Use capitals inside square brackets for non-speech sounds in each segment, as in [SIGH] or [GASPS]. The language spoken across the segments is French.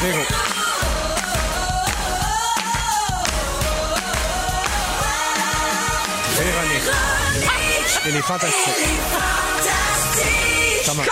Véro. Véronique. Et les fantastiques. Comment?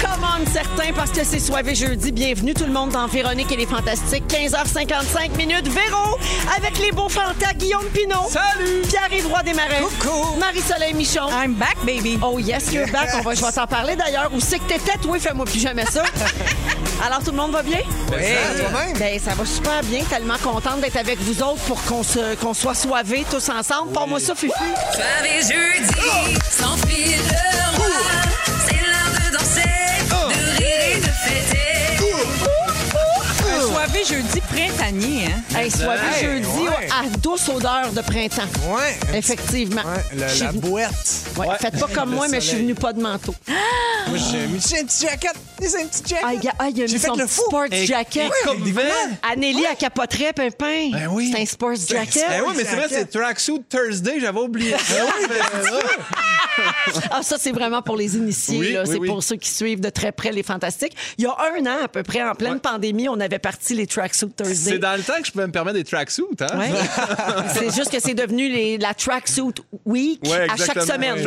Commande certains parce que c'est soivé jeudi. Bienvenue tout le monde dans Véronique et les Fantastiques. 15h55 minutes. Véro avec les beaux fantas Guillaume Pinot. Salut! Pierre-Yves Roy Desmarais. Coucou! Marie-Soleil Michon. I'm back, baby. Oh yes, you're back. On va, je vais t'en parler d'ailleurs. Où c'est que t'étais, toi? Fais-moi plus jamais ça. [LAUGHS] Alors, tout le monde va bien? Oui. toi-même? Ben, ça va super bien. Tellement contente d'être avec vous autres pour qu'on se, qu'on soit soivés tous ensemble. Pour-moi ça, Fufu. Soirée jeudi, sans fil de roi. C'est l'heure de danser, de rire et de fêter. Soirée jeudi printanier, hein? Hey, soirée Hey, jeudi ouais. à douce odeur de printemps. Ouais. Effectivement. Ouais, le- Je suis la venue- boîte. Ouais, Faites pas comme [LAUGHS] Le moi, mais je suis soleil. venue pas de manteau. [GASPS] Moi, j'ai mis j'ai un petit jacket. C'est un petit jacket. Ah, il y a, ah, il y a J'ai mis fait son le petit fou. sports Et- jacket. Comme vent. Anneli, elle capoterait, Pimpin. Ben oui. C'est un sports jacket. Ben oui, mais c'est vrai, c'est Tracksuit Thursday, j'avais oublié ça. [LAUGHS] Ah, ça, c'est vraiment pour les initiés. Oui, là. oui, c'est oui. pour ceux qui suivent de très près les Fantastiques. Il y a un an, à peu près, en pleine pandémie, on avait parti les Tracksuit Thursday. C'est dans le temps que je pouvais me permettre des tracksuits, hein? Ouais. [LAUGHS] c'est juste que c'est devenu les, la Tracksuit Week Ouais, à chaque semaine. [LAUGHS]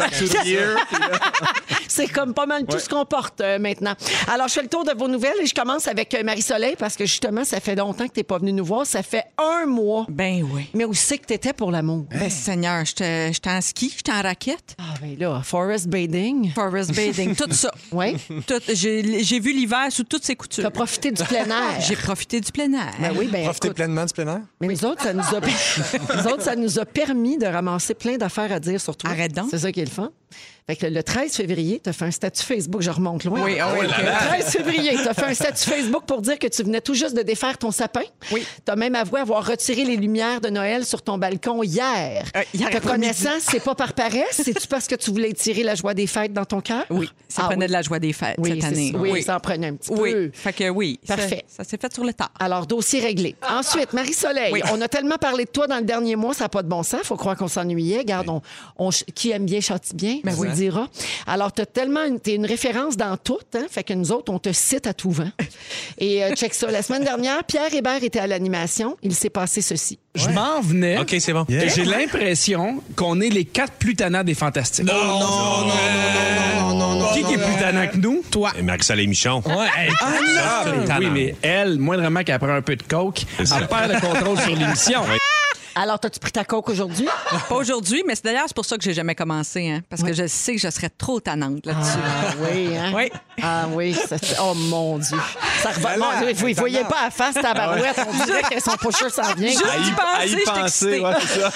C'est comme pas mal tout Ouais. ce qu'on porte euh, maintenant. Alors, je fais le tour de vos nouvelles et je commence avec euh, Marie-Soleil parce que justement, ça fait longtemps que tu n'es pas venue nous voir. Ça fait un mois. Ben oui. Mais où c'est que tu étais pour l'amour? Ben, Seigneur, j'étais en ski, j'étais en raquette, Ah, ben là, Forest Bathing. forest bathing, tout ça. [LAUGHS] Oui. J'ai vu l'hiver sous toutes ses Tu coutures. as profité du plein air. J'ai profité du plein air. Ben oui, ben Profitez écoute, pleinement du plein air? Mais nous autres, ça nous a, [LAUGHS] nous autres, ça nous a permis de ramasser plein d'affaires à dire sur toi. Arrête donc. C'est ça qui est le fun. Fait que le 13 février, tu as fait un statut Facebook, je remonte loin. Oui, ah oui. Le 13 février, tu as fait un statut Facebook pour dire que tu venais tout juste de défaire ton sapin. Oui. Tu as même avoué avoir retiré les lumières de Noël sur ton balcon hier. Euh, hier Te connaissant, c'est pas par paresse, c'est-tu parce que tu voulais tirer la joie des fêtes dans ton cœur? Oui, ça Ah prenait oui. de la joie des fêtes Oui, cette année. ça. Oui, ça en prenait un petit Oui, peu. fait que oui. ça- Parfait. Ça, s'est fait sur le tard. Alors, dossier réglé. Ensuite, Marie-Soleil, Oui. on a tellement parlé de toi dans le dernier mois, ça n'a pas de bon sens. faut croire qu'on s'ennuyait. Garde, on, qui aime bien châtie bien, Ben on le dira. Alors, tu tellement une, t'es une référence dans tout, hein? fait que nous autres, on te cite à tout vent. [LAUGHS] Et euh, check ça. La semaine dernière, Pierre Hébert était à l'animation. Il s'est passé ceci. Je m'en venais. OK, c'est bon. Et J'ai l'impression qu'on est les quatre plus tannants des fantastiques. Non, non, non, non, non, non, non, Qui, qui est plus tannant que nous? Toi. Et Marie-Soleil Michon. Ouais, hey, Ah, oui, tannant. mais elle, moindrement qu'elle prend un peu de coke, elle perd le contrôle sur l'émission. Alors, as-tu pris ta coke aujourd'hui? Pas aujourd'hui, mais c'est d'ailleurs c'est pour ça que j'ai jamais commencé, hein, parce que je sais que je serais trop tannante là-dessus. Ah oui, hein? Oui. Ah oui, ça- oh mon Dieu. Ça reva- Mon Dieu, vous ne voyez pas à face ta barouette, on dirait que son pusher s'en vient. Juste À y, d'y penser, à y penser, excitée. ouais, c'est ça.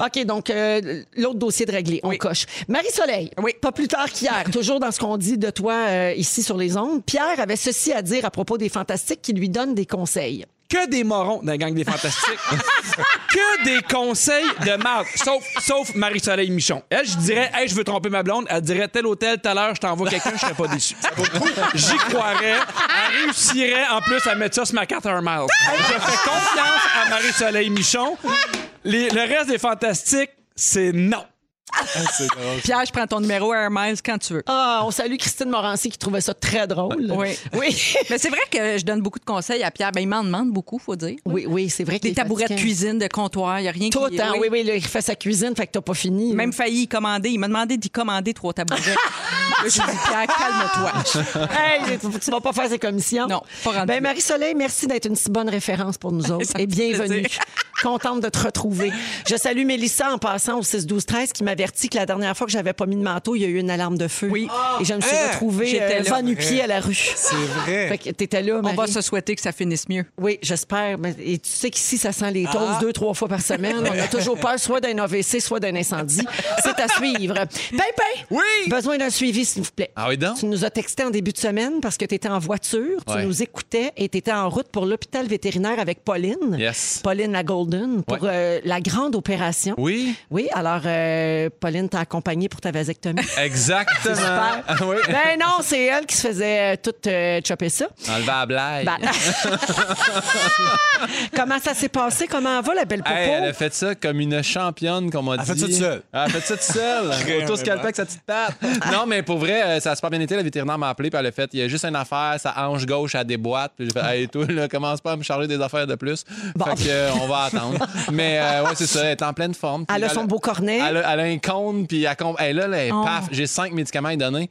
[LAUGHS] OK, donc euh, l'autre dossier de réglé, on Oui. coche. Marie-Soleil, Oui. pas plus tard qu'hier, toujours dans ce qu'on dit de toi euh, ici sur les ondes, Pierre avait ceci à dire à propos des fantastiques qui lui donnent des conseils. Que des morons dans la gang des fantastiques. [LAUGHS] que des conseils de marde. Sauf, sauf Marie-Soleil Michon. Elle, je dirais, hey, je veux tromper ma blonde. Elle dirait, tel hôtel, telle heure, je t'envoie quelqu'un, je serais pas déçu. J'y croirais. Elle réussirait, en plus, à mettre ça sur ma carte Air Miles. Je fais confiance à Marie-Soleil Michon. Les- le reste des fantastiques, c'est non. Pierre, je prends ton numéro Air Miles quand tu veux. Ah, on salue Christine Morancy qui trouvait ça très drôle. Oui. Oui. [LAUGHS] Mais c'est vrai que je donne beaucoup de conseils à Pierre. Ben, il m'en demande beaucoup, faut dire. Oui, oui, c'est vrai Des est tabourets de cuisine, de comptoir, il n'y a rien Tout, qui... hein? Oui, oui, là, il fait sa cuisine, fait que t'as pas fini. Même failli y commander. Il m'a demandé d'y commander trois tabourets. [LAUGHS] Là, j'ai dit, Pierre, calme-toi. [LAUGHS] Hey, tu vas pas faire ces commissions. Non, pas rendu Ben. Marie-Soleil, merci d'être une si bonne référence pour nous autres. Et bienvenue. Contente de te retrouver. Je salue Mélissa en passant au 6-12-13 qui m'avertit que la dernière fois que j'avais pas mis de manteau, il y a eu une alarme de feu. Oui. Et je me suis Hein? retrouvée euh, là. va nu-pied à la rue. C'est vrai. Fait que t'étais là, On Marie. va se souhaiter que ça finisse mieux. Oui, j'espère. Mais- Et tu sais qu'ici, ça sent les Ah. toasts deux, trois fois par semaine. On a toujours peur soit d'un AVC, soit d'un incendie. C'est à suivre. Pimpin! Oui! Besoin d'un suivi, s'il vous plaît. Ah oui, donc? Tu nous as texté en début de semaine parce que tu étais en voiture, tu Ouais. nous écoutais et tu étais en route pour l'hôpital vétérinaire avec Pauline. Yes. Pauline la Golden pour Ouais. euh, la grande opération. Oui. Oui, alors euh, Pauline t'a accompagné pour ta vasectomie. [LAUGHS] Exactement. [LAUGHS] Super. Ah oui. Ben non, c'est elle qui se faisait euh, tout euh, chopper ça. Enlever la blague. Ben- [LAUGHS] Comment ça s'est passé? Comment va la belle popo? Hey, elle a fait ça comme une championne, comme on dit. Elle a fait ça toute seule. Elle a fait ça toute seule. Auto scalpé avec sa petite patte. non, mais pour vrai, euh, ça a super bien été. La vétérinaire m'a appelé, puis elle a fait il y a juste une affaire, sa hanche gauche, elle déboîte. Puis j'ai fait hey, toi, là, commence pas à me charger des affaires de plus. Bon. Fait que, euh, on va attendre. mais euh, ouais, c'est ça. Elle est en pleine forme. Puis Elle a son beau cornet. Elle a, elle a un cône, puis elle, hey, là, Oh. paf, j'ai cinq médicaments à donner.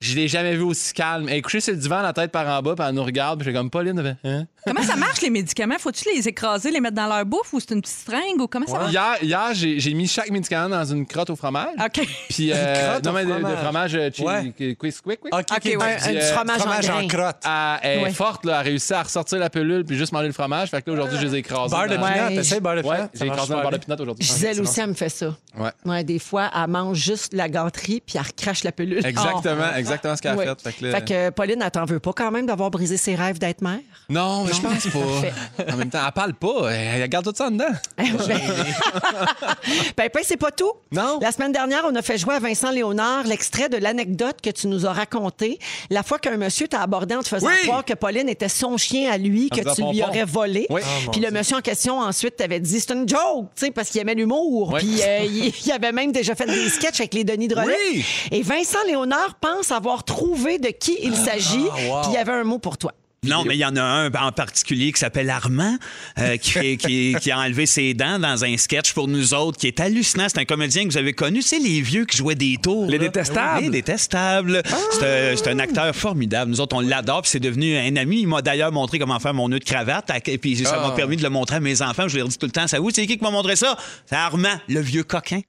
Je l'ai jamais vu aussi calme. Elle est couchée sur le divan, la tête par en bas, puis elle nous regarde, puis j'ai comme Pauline, hein? Comment ça marche, les médicaments? Faut-tu les écraser, les mettre dans leur bouffe ou c'est une petite stringue ou comment ça marche? Hier, hier j'ai j'ai mis chaque médicament dans une crotte au fromage. OK. Puis, euh, crotte non, au mais de, de fromage. euh, chi- Ouais. qui- quick, quick, quick. OK, OK, OK. ouais. Un, un euh, fromage, fromage en crotte. Elle, elle est Ouais. forte, là, elle a réussi à ressortir la pilule puis juste manger le fromage. Fait que là, aujourd'hui, je les ai écrasés. Beurre de dans- Ouais. pinot, t'essayes beurre de Ouais, pinot? j'ai écrasé un beurre de pinot aujourd'hui. Gisèle aussi, elle me fait ça. Ouais. Ouais, des fois, elle mange juste la gâterie puis elle recrache la pilule. Exactement, exactement ce qu'elle a Ouais. fait. Fait que là- Fait que Pauline, elle t'en veut pas quand même d'avoir brisé ses rêves d'être mère? Non, mais je pense pas. En même temps, elle parle pas. Elle, garde tout ça en dedans. [LAUGHS] Ben, [LAUGHS] ben, c'est pas tout. Non. La semaine dernière, on a fait jouer à Vincent Léonard l'extrait de l'anecdote que tu nous as raconté. La fois qu'un monsieur t'a abordé en te faisant Oui. croire que Pauline était son chien à lui, que tu lui aurais volé. Oui. Ah, Puis le monsieur en question, ensuite, t'avait dit c'est une joke, tu sais, parce qu'il aimait l'humour. Oui. Puis euh, il, il avait même déjà fait des sketchs avec les Denis Drolet. Oui. Et Vincent Léonard pense avoir trouvé de qui il s'agit. Ah, wow. Puis il y avait un mot pour toi. Non, mais il y en a un en particulier qui s'appelle Armand, euh, qui, fait- qui, qui a enlevé ses dents dans un sketch pour nous autres, qui est hallucinant. C'est un comédien que vous avez connu. C'est les vieux qui jouaient des tours. Les là. détestables. Les détestables. C'est un- C'est un, acteur formidable. Nous autres, on l'adore. puis C'est devenu un ami. Il m'a d'ailleurs montré comment faire mon nœud de cravate. Et puis ça m'a permis de le montrer à mes enfants. Je leur dis tout le temps, ça vous, c'est qui qui m'a montré ça? C'est Armand, le vieux coquin.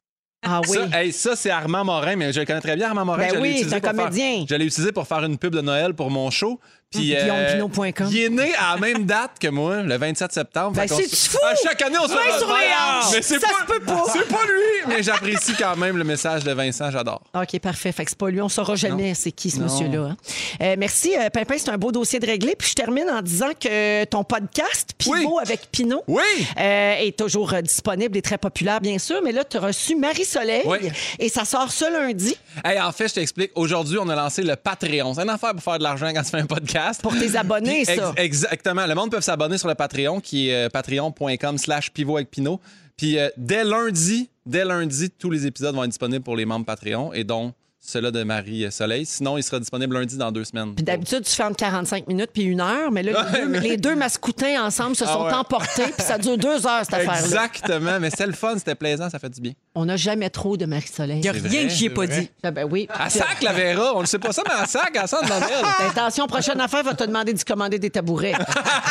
Ah oui. Ça, hey, ça, c'est Armand Morin, mais je le connais très bien, Armand Morin. Ben Je l'ai oui, utilisé c'est un pour faire- comédien. Je l'ai utilisé pour faire une pub de Noël pour mon show. Puis, euh, GuillaumePinot.com. il est né à la même date que moi, le 27 septembre. Ben, se- fou? À chaque année, on se fait sur les hanches. Mais c'est Ça pas, se peut pas. C'est pas lui, mais j'apprécie quand même le message de Vincent, j'adore. OK, parfait. Fait que c'est pas lui. On saura jamais c'est qui ce monsieur-là. hein. Euh, merci, euh, Pimpin. C'est un beau dossier de régler. Puis je termine en disant que ton podcast, Pivot Oui. avec Pinot, Oui! euh, est toujours euh, disponible et très populaire, bien sûr. Mais là, tu as reçu Marie-Soleil Oui. et ça sort ce lundi Hey, en fait, je t'explique. Aujourd'hui, on a lancé le Patreon. C'est une affaire pour faire de l'argent quand tu fais un podcast. Pour tes abonnés, Puis, ça. ex- exactement. Le monde peut s'abonner sur le Patreon qui est euh, patreon.com slash pivot avec Pinot. Puis euh, dès lundi, dès lundi, tous les épisodes vont être disponibles pour les membres Patreon et dont ceux-là de Marie Soleil. Sinon, il sera disponible lundi dans deux semaines. Puis d'habitude, tu fais entre 45 minutes puis une heure, mais là, [LAUGHS] les, deux, les deux mascoutins ensemble se Ah sont ouais. emportés, puis ça dure deux heures, cette affaire-là. Exactement. Mais c'était le fun, c'était plaisant, ça fait du bien. On n'a jamais trop de Marie-Soleil. Il n'y a C'est rien vrai, que j'y ai c'est pas vrai. dit. Ah, ben oui. À sac, la Vera. On ne sait pas ça, mais à sac, à sac dans elle. [LAUGHS] Attention, prochaine affaire va te demander d'y commander des tabourets.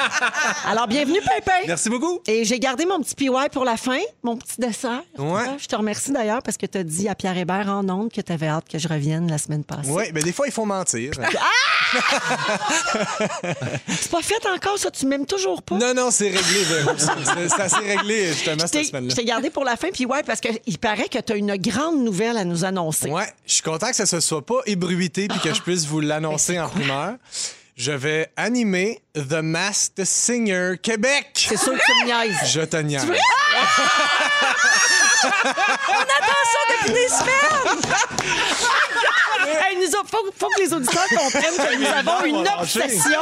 [LAUGHS] Alors, bienvenue, Pimpin. Merci beaucoup. Et j'ai gardé mon petit PY pour la fin, mon petit dessert. Ouais. Je te remercie d'ailleurs parce que tu as dit à Pierre Hébert en ondes que tu avais hâte que je revienne la semaine passée. Oui, mais des fois, il faut mentir. [LAUGHS] C'est pas fait encore, ça. Tu m'aimes toujours pas? non, non, c'est réglé, Véro. C'est c'est assez réglé, justement, Je cette semaine-là. je t'ai gardé pour la fin, puis ouais, parce qu'il paraît que tu as une grande nouvelle à nous annoncer. Ouais, je suis content que ça se soit pas ébruité puis que je puisse vous l'annoncer en primeur. Je vais animer The Masked Singer Québec. C'est sûr que tu me niaises. Je te niaise. [LAUGHS] Depuis des semaines! [LAUGHS] Hey, nous a- faut, faut que les auditeurs comprennent que nous avons une obsession.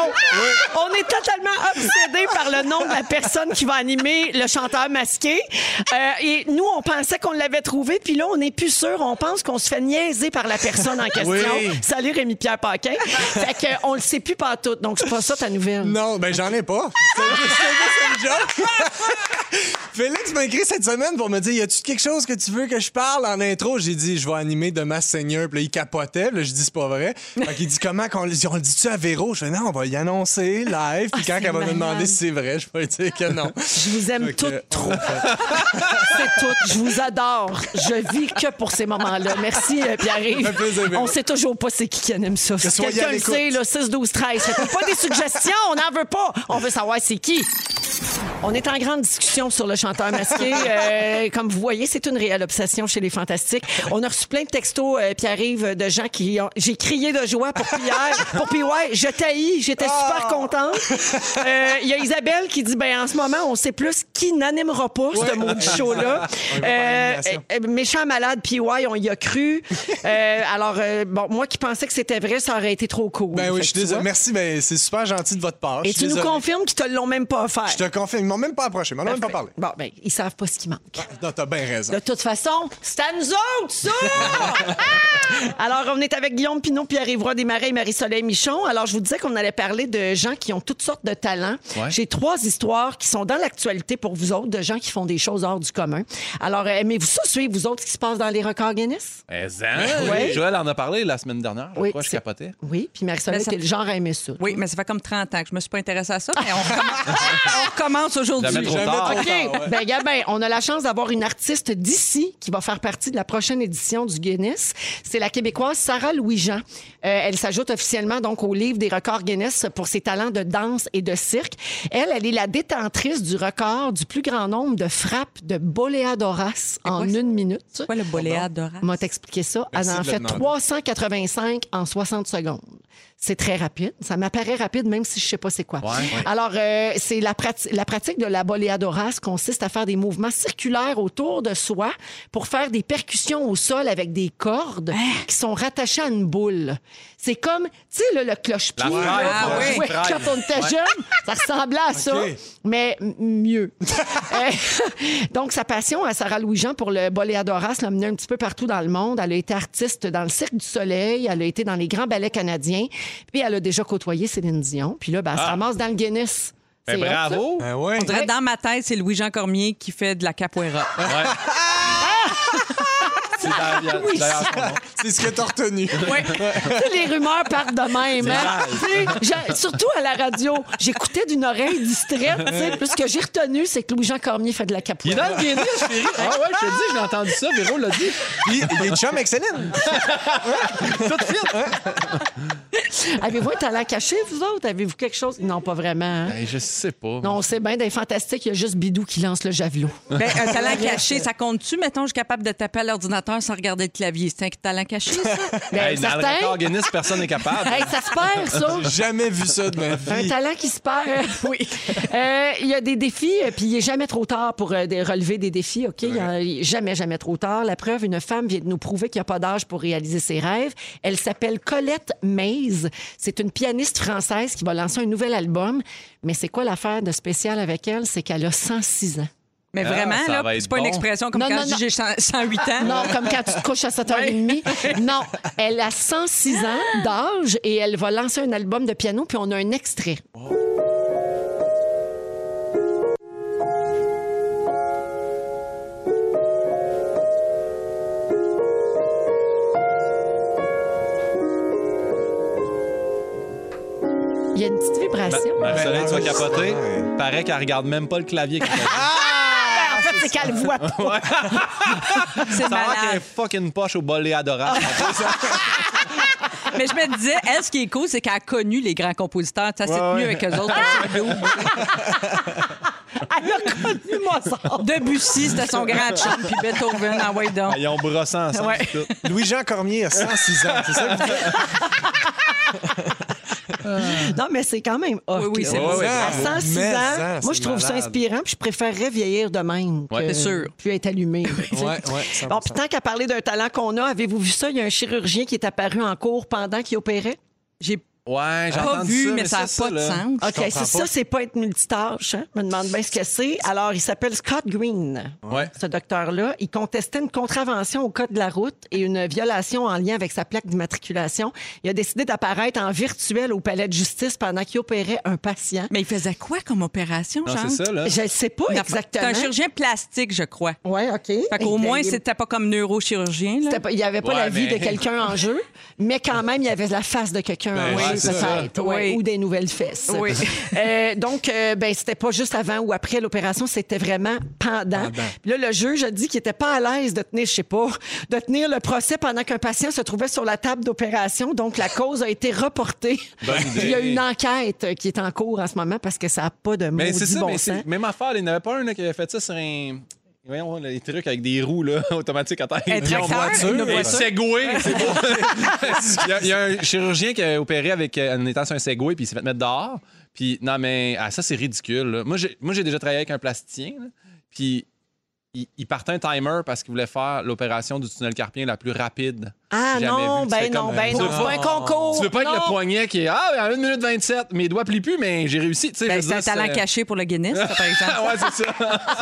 On est totalement obsédés par le nom de la personne qui va animer le chanteur masqué. Euh, et nous, on pensait qu'on l'avait trouvé, puis là, on n'est plus sûr. On pense qu'on se fait niaiser par la personne en question. Oui. Salut Rémi-Pierre Paquin. Fait qu'on le sait plus pas tout. Donc, c'est pas ça ta nouvelle. Non, ben j'en ai pas. C'est. [LAUGHS] Félix m'a écrit cette semaine pour me dire Y a-tu quelque chose que tu veux que je parle en intro? J'ai dit Je vais animer de Seigneur. Puis il capotait. Puis là, je dis C'est pas vrai. Fait qu'il dit Comment qu'on le dit On le dit-tu à Véro? Je fais Non, on va y annoncer live. Puis Ah, quand elle va me demander si c'est vrai, je vais lui dire que non. Je vous aime que, toutes trop. [LAUGHS] C'est tout. Je vous adore. Je vis que pour ces moments-là. Merci, euh, Pierre-Yves. On sait toujours pas c'est qui qui anime ça. Si soyez quelqu'un le sait, là, 6, 12, 13. Faites pas des suggestions. On n'en veut pas. On veut savoir c'est qui. On est en grande discussion sur le chanteur masqué. [LAUGHS] Euh, comme vous voyez, c'est une réelle obsession chez les Fantastiques. On a reçu plein de textos, euh, Pierre-Yves, de gens qui ont... J'ai crié de joie pour Pierre, [LAUGHS] pour PY. Je taillis, j'étais super contente. Euh, Il y a Isabelle qui dit, ben en ce moment, on sait plus qui n'animera pas ce maudit show-là. Euh, euh, méchant malade, PY, on y a cru. Euh, alors, euh, bon, moi qui pensais que c'était vrai, ça aurait été trop cool. Ben oui, je suis désolé. Merci, mais c'est super gentil de votre part. Et tu nous confirmes qu'ils te l'ont même pas offert. Je te confirme. Ils m'ont même pas approché. Ils m'en ont même pas parlé. Bon, ben, ils savent pas ce qui manque. Non, t'as bien raison. De toute façon, c'est à nous autres, ça! [LAUGHS] Ah! Alors, on est avec Guillaume Pinot, Pierre-Yves Roy Desmarais et Marie-Soleil Michon. Alors, je vous disais qu'on allait parler de gens qui ont toutes sortes de talents. Ouais. J'ai trois histoires qui sont dans l'actualité pour vous autres, de gens qui font des choses hors du commun. Alors, euh, aimez-vous ça, suivre vous autres, ce qui se passe dans les records Guinness? Eh, zin. Ouais. Joël en a parlé la semaine dernière. Je crois, je c'est- capotais. Oui, puis Marie-Soleil, ça- le genre à aimer ça. Oui, mais ça fait comme 30 ans que je me suis pas intéressée à ça, mais on recommence, [LAUGHS] aujourd'hui. Trop tard. OK. ouais. Ben, Gabin, on a la chance d'avoir une artiste d'ici qui va faire partie de la prochaine édition du Guinness. C'est la Québécoise Sarah Louis-Jean. Euh, elle s'ajoute officiellement donc au livre des records Guinness pour ses talents de danse et de cirque. Elle, elle est la détentrice du record du plus grand nombre de frappes de boléadoras en une minute. C'est quoi le boléa d'orace? On m'a t'expliquer ça. Merci Elle en fait demander. 385 en 60 secondes. C'est très rapide. Ça m'apparaît rapide, même si je sais pas c'est quoi. Ouais. Alors, euh, c'est la, prati- la pratique de la boléadoras consiste à faire des mouvements circulaires autour de soi pour faire des percussions au sol avec des cordes qui sont rattachées à une boule. C'est comme, tu sais, là, le cloche-pied. Oui. Fraise. Quand on était jeune, ça ressemblait à ça, mais mieux. [LAUGHS] Euh, Donc, sa passion à Sarah Louis-Jean pour le boléadoras l'a menée un petit peu partout dans le monde. Elle a été artiste dans le Cirque du Soleil, elle a été dans les grands ballets canadiens, puis elle a déjà côtoyé Céline Dion. Puis là, ben, elle se ramasse dans le Guinness. Ben, C'est hot, ça. bravo. Ben ouais. On dirait dans ma tête, c'est Louis-Jean Cormier qui fait de la capoeira. Ouais. [LAUGHS] C'est d'ailleurs d'ailleurs son nom. C'est ce que t'as retenu. [LAUGHS] Tu sais, les rumeurs partent de même. hein? Tu sais, j'ai- Surtout à la radio. J'écoutais d'une oreille distraite. tu sais, Puis ce que j'ai retenu, c'est que Louis-Jean Cormier fait de la Il est capoeira. dans le Guinness, Véro. Ah ouais, je te dis, j'ai entendu ça. Véro l'a dit. Puis, il est chum avec Céline. [LAUGHS] Tout fit. [LAUGHS] Avez-vous un talent caché, vous autres? Avez-vous quelque chose? Non, pas vraiment. hein? Ben, je sais pas. Non, on sait bien, les fantastiques, il y a juste Bidou qui lance le javelot. Ben, un [LAUGHS] talent caché, ça compte-tu? Mettons, je suis capable de taper à l'ordinateur sans regarder le clavier. C'est un talent caché, ça? [LAUGHS] Ben, Hey, dans le certain. record Guinness, personne n'est capable. Hey, ça se perd, ça. J'ai jamais vu ça de ma Un vie. talent qui se perd. Oui. Euh, Il y a des défis, euh, puis il n'est jamais trop tard pour euh, des- relever des défis, OK? Il y a- jamais, jamais trop tard. La preuve, une femme vient de nous prouver qu'il n'y a pas d'âge pour réaliser ses rêves. Elle s'appelle Colette Mays. C'est une pianiste française qui va lancer un nouvel album. Mais c'est quoi l'affaire de spécial avec elle? C'est qu'elle a 106 ans. Mais Ah, vraiment, là, c'est pas une expression comme Non, quand non, j'ai 100 108 ans. Non, comme quand tu te couches à 7h30. Non, elle a 106 ans [LAUGHS] d'âge et elle va lancer un album de piano, puis on a un extrait. Il une petite vibration. Marie-Soleil, tu vas Ben, capoter. ouais. Paraît qu'elle regarde même pas le clavier. joue. [LAUGHS] Ben, en fait, c'est qu'elle voit pas. [LAUGHS] C'est Ça va qu'elle est malade. fucking poche au bolé adorable. [LAUGHS] Mais je me disais, elle, ce qui est cool, c'est qu'elle a connu les grands compositeurs. Ça, c'est Ouais, mieux ouais. avec eux autres. double. Elle a connu Mozart. Debussy, c'était son grand chum, puis Beethoven, en way donc. Ils ont brossé ensemble. Ouais. Louis-Jean Cormier a 106 ans. C'est ça que vous dites? [LAUGHS] Non, mais c'est quand même hot. Oui, oui, c'est Ouais, À bravo. 106 Mais ans, ça, moi, je trouve ça inspirant, puis je préférerais vieillir de même que Ouais, c'est sûr. puis être allumé. sais. Ouais, ouais, 100%. Bon, puis tant qu'à parler d'un talent qu'on a, avez-vous vu ça? Il y a un chirurgien qui est apparu en cours pendant qu'il opérait? J'ai Ouais, j'ai pas vu, ça, mais ça n'a c'est pas de là. sens. OK, comprends c'est ça, pas. c'est pas être multitâche. Hein? Je me demande bien ce que c'est. Alors, il s'appelle Scott Green, Ouais. ce docteur-là. Il contestait une contravention au code de la route et une violation en lien avec sa plaque d'immatriculation. Il a décidé d'apparaître en virtuel au palais de justice pendant qu'il opérait un patient. Mais il faisait quoi comme opération, Non, Jean? c'est ça, là. Je ne sais pas C'est exactement. un chirurgien plastique, je crois. Oui, OK. Fait qu'au moins, c'était pas comme neurochirurgien. Là. c'était pas- Il n'y avait pas Ouais, la vie mais- de quelqu'un en jeu, mais quand même, il y avait la face de quelqu'un Ben, en ouais, jeu. Peut-être, ouais, ou des nouvelles fesses. Oui. Euh, donc, euh, ben, c'était pas juste avant ou après l'opération, c'était vraiment pendant. Puis là, le juge a dit qu'il était pas à l'aise de tenir, je sais pas, de tenir le procès pendant qu'un patient se trouvait sur la table d'opération. Donc, la cause a été reportée. Il y a une enquête qui est en cours en ce moment parce que ça n'a pas de Mais c'est ça, bon mais sens. même affaire. Il n'y en avait pas un là, qui avait fait ça sur un. Voyons, les trucs avec des roues là, [LAUGHS] automatiques à terre. Un tracteur, une Et voiture. Segway, [LAUGHS] c'est beau. il, y a, il y a un chirurgien qui a opéré avec, euh, en étant sur un Segway, puis il s'est fait mettre dehors. Puis, non, mais ah, ça, c'est ridicule. là. Moi, j'ai, moi, j'ai déjà travaillé avec un plasticien, là, puis il, il partait un timer parce qu'il voulait faire l'opération du tunnel carpien la plus rapide. Ah non, vu. Ben non, comme, ben tu non, veux c'est pas un concours. Tu veux pas être le Non. poignet qui est Ah, à 1 minute 27, mes doigts plient plus, mais j'ai réussi. Tu sais, Ben, c'est un talent caché pour le Guinness, ça, par exemple. [LAUGHS] ouais, c'est ça.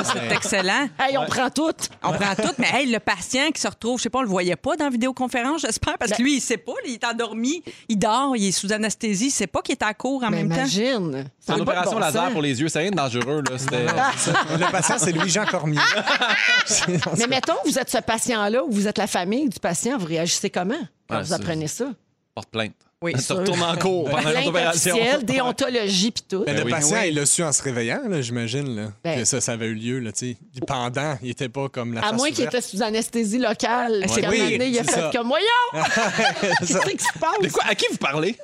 Ça, c'est excellent. Hey, on prend tout. On prend tout, mais hey, le patient qui se retrouve, je sais pas, on le voyait pas dans la vidéoconférence, j'espère, parce que Ben- lui, il sait pas, il est endormi, il dort, il est sous anesthésie, il sait pas qu'il est à court en Mais même temps. imagine. C'est une opération laser pour les yeux, c'est rien de dangereux. Là. C'était... [LAUGHS] Le patient, c'est Louis-Jean Cormier. [LAUGHS] Mais mettons, vous êtes ce patient-là ou vous êtes la famille du patient, vous réagissez comment quand Ouais, vous apprenez ça? Porte plainte. Oui, tu sûr. retournes en cours [LAUGHS] pendant Plainte l'opération. [LAUGHS] déontologie puis tout. Mais Ben le oui. patient, Oui. il l'a su en se réveillant, là, j'imagine, là, Ben. que ça, ça avait eu lieu. Là, tu sais. Puis pendant, il était pas comme la À face moins qu'il était sous anesthésie locale. Un oui, moment donné, il a fait ça. comme Voyons! [LAUGHS] Qu'est-ce qui se passe? Mais quoi, à qui vous parlez?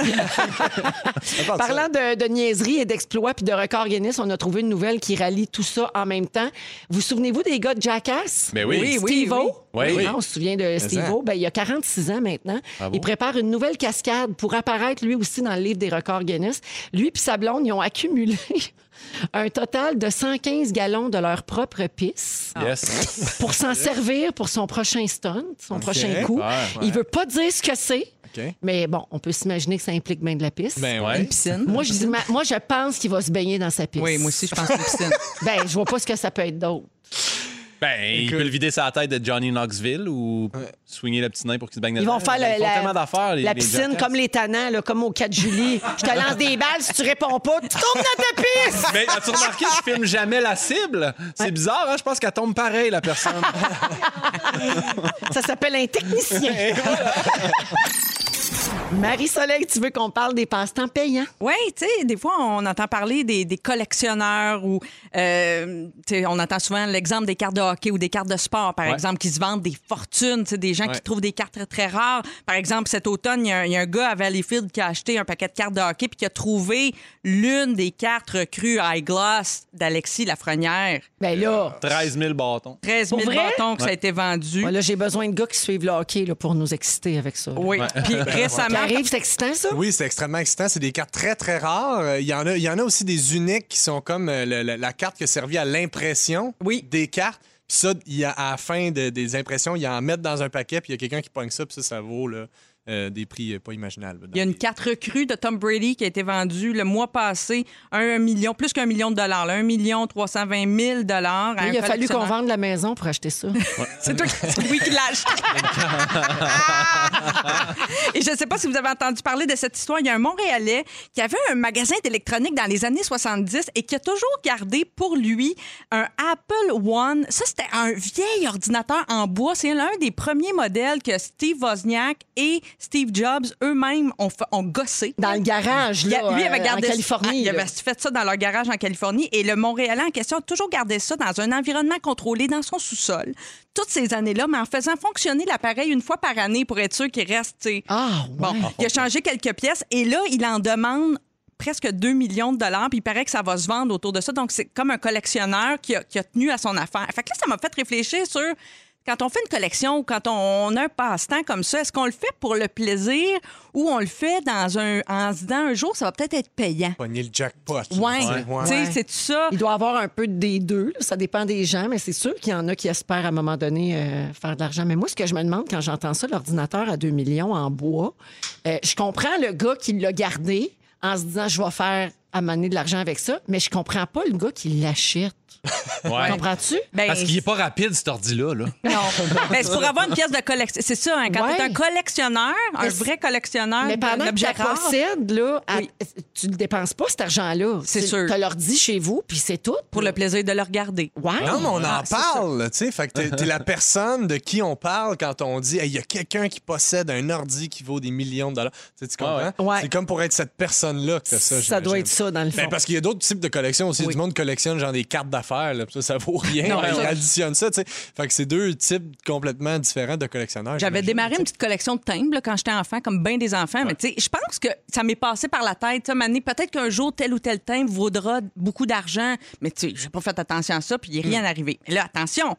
Ça. Parlant de, de niaiseries et d'exploits puis de records Guinness, on a trouvé une nouvelle qui rallie tout ça en même temps. Vous souvenez-vous des gars de Jackass? Ben oui. Oui, oui, Steve-O? Oui. Oui. Ah, on se souvient de Steve-O. Ben, il y a 46 ans maintenant. Il prépare une nouvelle cascade pour apparaître lui aussi dans le livre des records Guinness. Lui et sa blonde, ils ont accumulé [LAUGHS] un total de 115 gallons de leur propre pisse Yes. pour s'en [LAUGHS] servir pour son prochain stunt, son prochain coup. Ouais, Il veut pas dire ce que c'est, OK. mais bon, on peut s'imaginer que ça implique bien de la pisse. Ben Une ouais. piscine. Moi, je dis, moi, je pense qu'il va se baigner dans sa pisse. Oui, moi aussi, je pense que une piscine. Ben, je vois pas ce que ça peut être d'autre. Ben, il peut le vider sa tête de Johnny Knoxville ou swinger le petit nain pour qu'il se baigne Ils vont faire le- la, tellement d'affaires, les- la les piscine comme les tannants, là, comme au 4 juillet. Je te lance des balles, si tu réponds pas, tu tombes dans ta pisse! Mais as-tu remarqué je filme jamais la cible? C'est bizarre, hein? Je pense qu'elle tombe pareil, la personne. Ça s'appelle un technicien. Marie-Soleil, tu veux qu'on parle des passe-temps payants? Oui, tu sais, des fois, on entend parler des, des collectionneurs ou, euh, tu sais, on entend souvent l'exemple des cartes de hockey ou des cartes de sport, par Ouais. exemple, qui se vendent des fortunes, tu sais, des gens qui trouvent des cartes très, très rares. Par exemple, cet automne, il y, a un- il y a un gars à Valleyfield qui a acheté un paquet de cartes de hockey puis qui a trouvé l'une des cartes recrues High Gloss d'Alexis Lafrenière. Ben là, 13 000 bâtons. 13 000 Pour vrai? bâtons que ça a été vendu. là, j'ai besoin de gars qui suivent le hockey là, pour nous exciter avec ça. là. Oui, puis [LAUGHS] Qui arrive, c'est excitant, ça? Oui, c'est extrêmement excitant. C'est des cartes très, très rares. Euh, Il y, en a, il y en a aussi des uniques qui sont comme euh, le- le- la carte qui a servi à l'impression Oui. des cartes. Puis ça, il y a, à la fin de- des impressions, il y en mettent dans un paquet, puis il y a quelqu'un qui pogne ça, puis ça, ça vaut là, euh, des prix euh, pas imaginables. Il y a une carte recrue de Tom Brady qui a été vendue le mois passé, un million, plus qu'un million de dollars, là, un million 320 000 dollars. Il a fallu qu'on vende la maison pour acheter ça. [LAUGHS] C'est toi qui, c'est oui qui l'a acheté. [LAUGHS] Et je ne sais pas si vous avez entendu parler de cette histoire. Il y a un Montréalais qui avait un magasin d'électronique dans les années 70 et qui a toujours gardé pour lui un Apple One. Ça, c'était un vieil ordinateur en bois. C'est l'un des premiers modèles que Steve Wozniak et Steve Jobs eux-mêmes ont, gossé. Dans le garage, Il lui avait euh, gardé en Californie. Il avait fait ça dans leur garage en Californie. Et le Montréalais en question a toujours gardé ça dans un environnement contrôlé dans son sous-sol. Toutes ces années-là, mais en faisant fonctionner l'appareil une fois par année pour être sûr qu'il reste. Ah, ouais. Bon, il a changé quelques pièces et là, il en demande presque 2 millions de dollars, puis il paraît que ça va se vendre autour de ça. Donc, c'est comme un collectionneur qui a, qui a tenu à son affaire. Fait que là, ça m'a fait réfléchir sur quand on fait une collection ou quand on, a un passe-temps comme ça, est-ce qu'on le fait pour le plaisir ou on le fait dans un, en se disant un jour, ça va peut-être être payant? Pogner le jackpot. là. Ouais, Ouais. tu sais, Ouais. c'est ça. Il doit avoir un peu des deux. là. Ça dépend des gens, mais c'est sûr qu'il y en a qui espèrent à un moment donné euh, faire de l'argent. Mais moi, ce que je me demande quand j'entends ça, l'ordinateur à 2 millions en bois, euh, je comprends le gars qui l'a gardé en se disant je vais faire amener de l'argent avec ça, mais je comprends pas le gars qui l'achète. Ouais. [LAUGHS] Comprends-tu? Ben, Parce qu'il est pas rapide, cet ordi-là. Là. [LAUGHS] Non. Ben, c'est pour avoir une pièce de collection. C'est ça, hein, quand Ouais. tu es un collectionneur, un Mais vrai collectionneur Mais pendant que tu là, à- Oui. tu ne dépenses pas cet argent-là. C'est Tu- sûr. Tu l'ordi chez vous, puis c'est tout. Pour le plaisir de le regarder. Ouais. Non, mais on en Ah, parle, tu sais. Fait que t'es, t'es la personne de qui on parle quand on dit, Hey, il y a quelqu'un qui possède un ordi qui vaut des millions de dollars. Tu, tu comprends? ouais. Ouais. C'est comme pour être cette personne-là que t'as ça. Ça doit être ça, dans le fond. Ben, parce qu'il y a d'autres types de collections aussi. Oui. Du monde collectionne genre des cartes d'affaires. Là, Ça, ça vaut rien. Non, Ils ça- additionnent ça, tu sais. Fait que c'est deux types complètement différents de collectionneurs. J'avais démarré une petite collection de timbres là, quand j'étais enfant, comme bien des enfants. Mais je pense que ça m'est passé par la tête. Peut-être qu'un jour, tel ou tel timbre vaudra beaucoup d'argent. Mais tu sais, j'ai pas fait attention à ça, puis il n'est rien arrivé. Mais là, attention!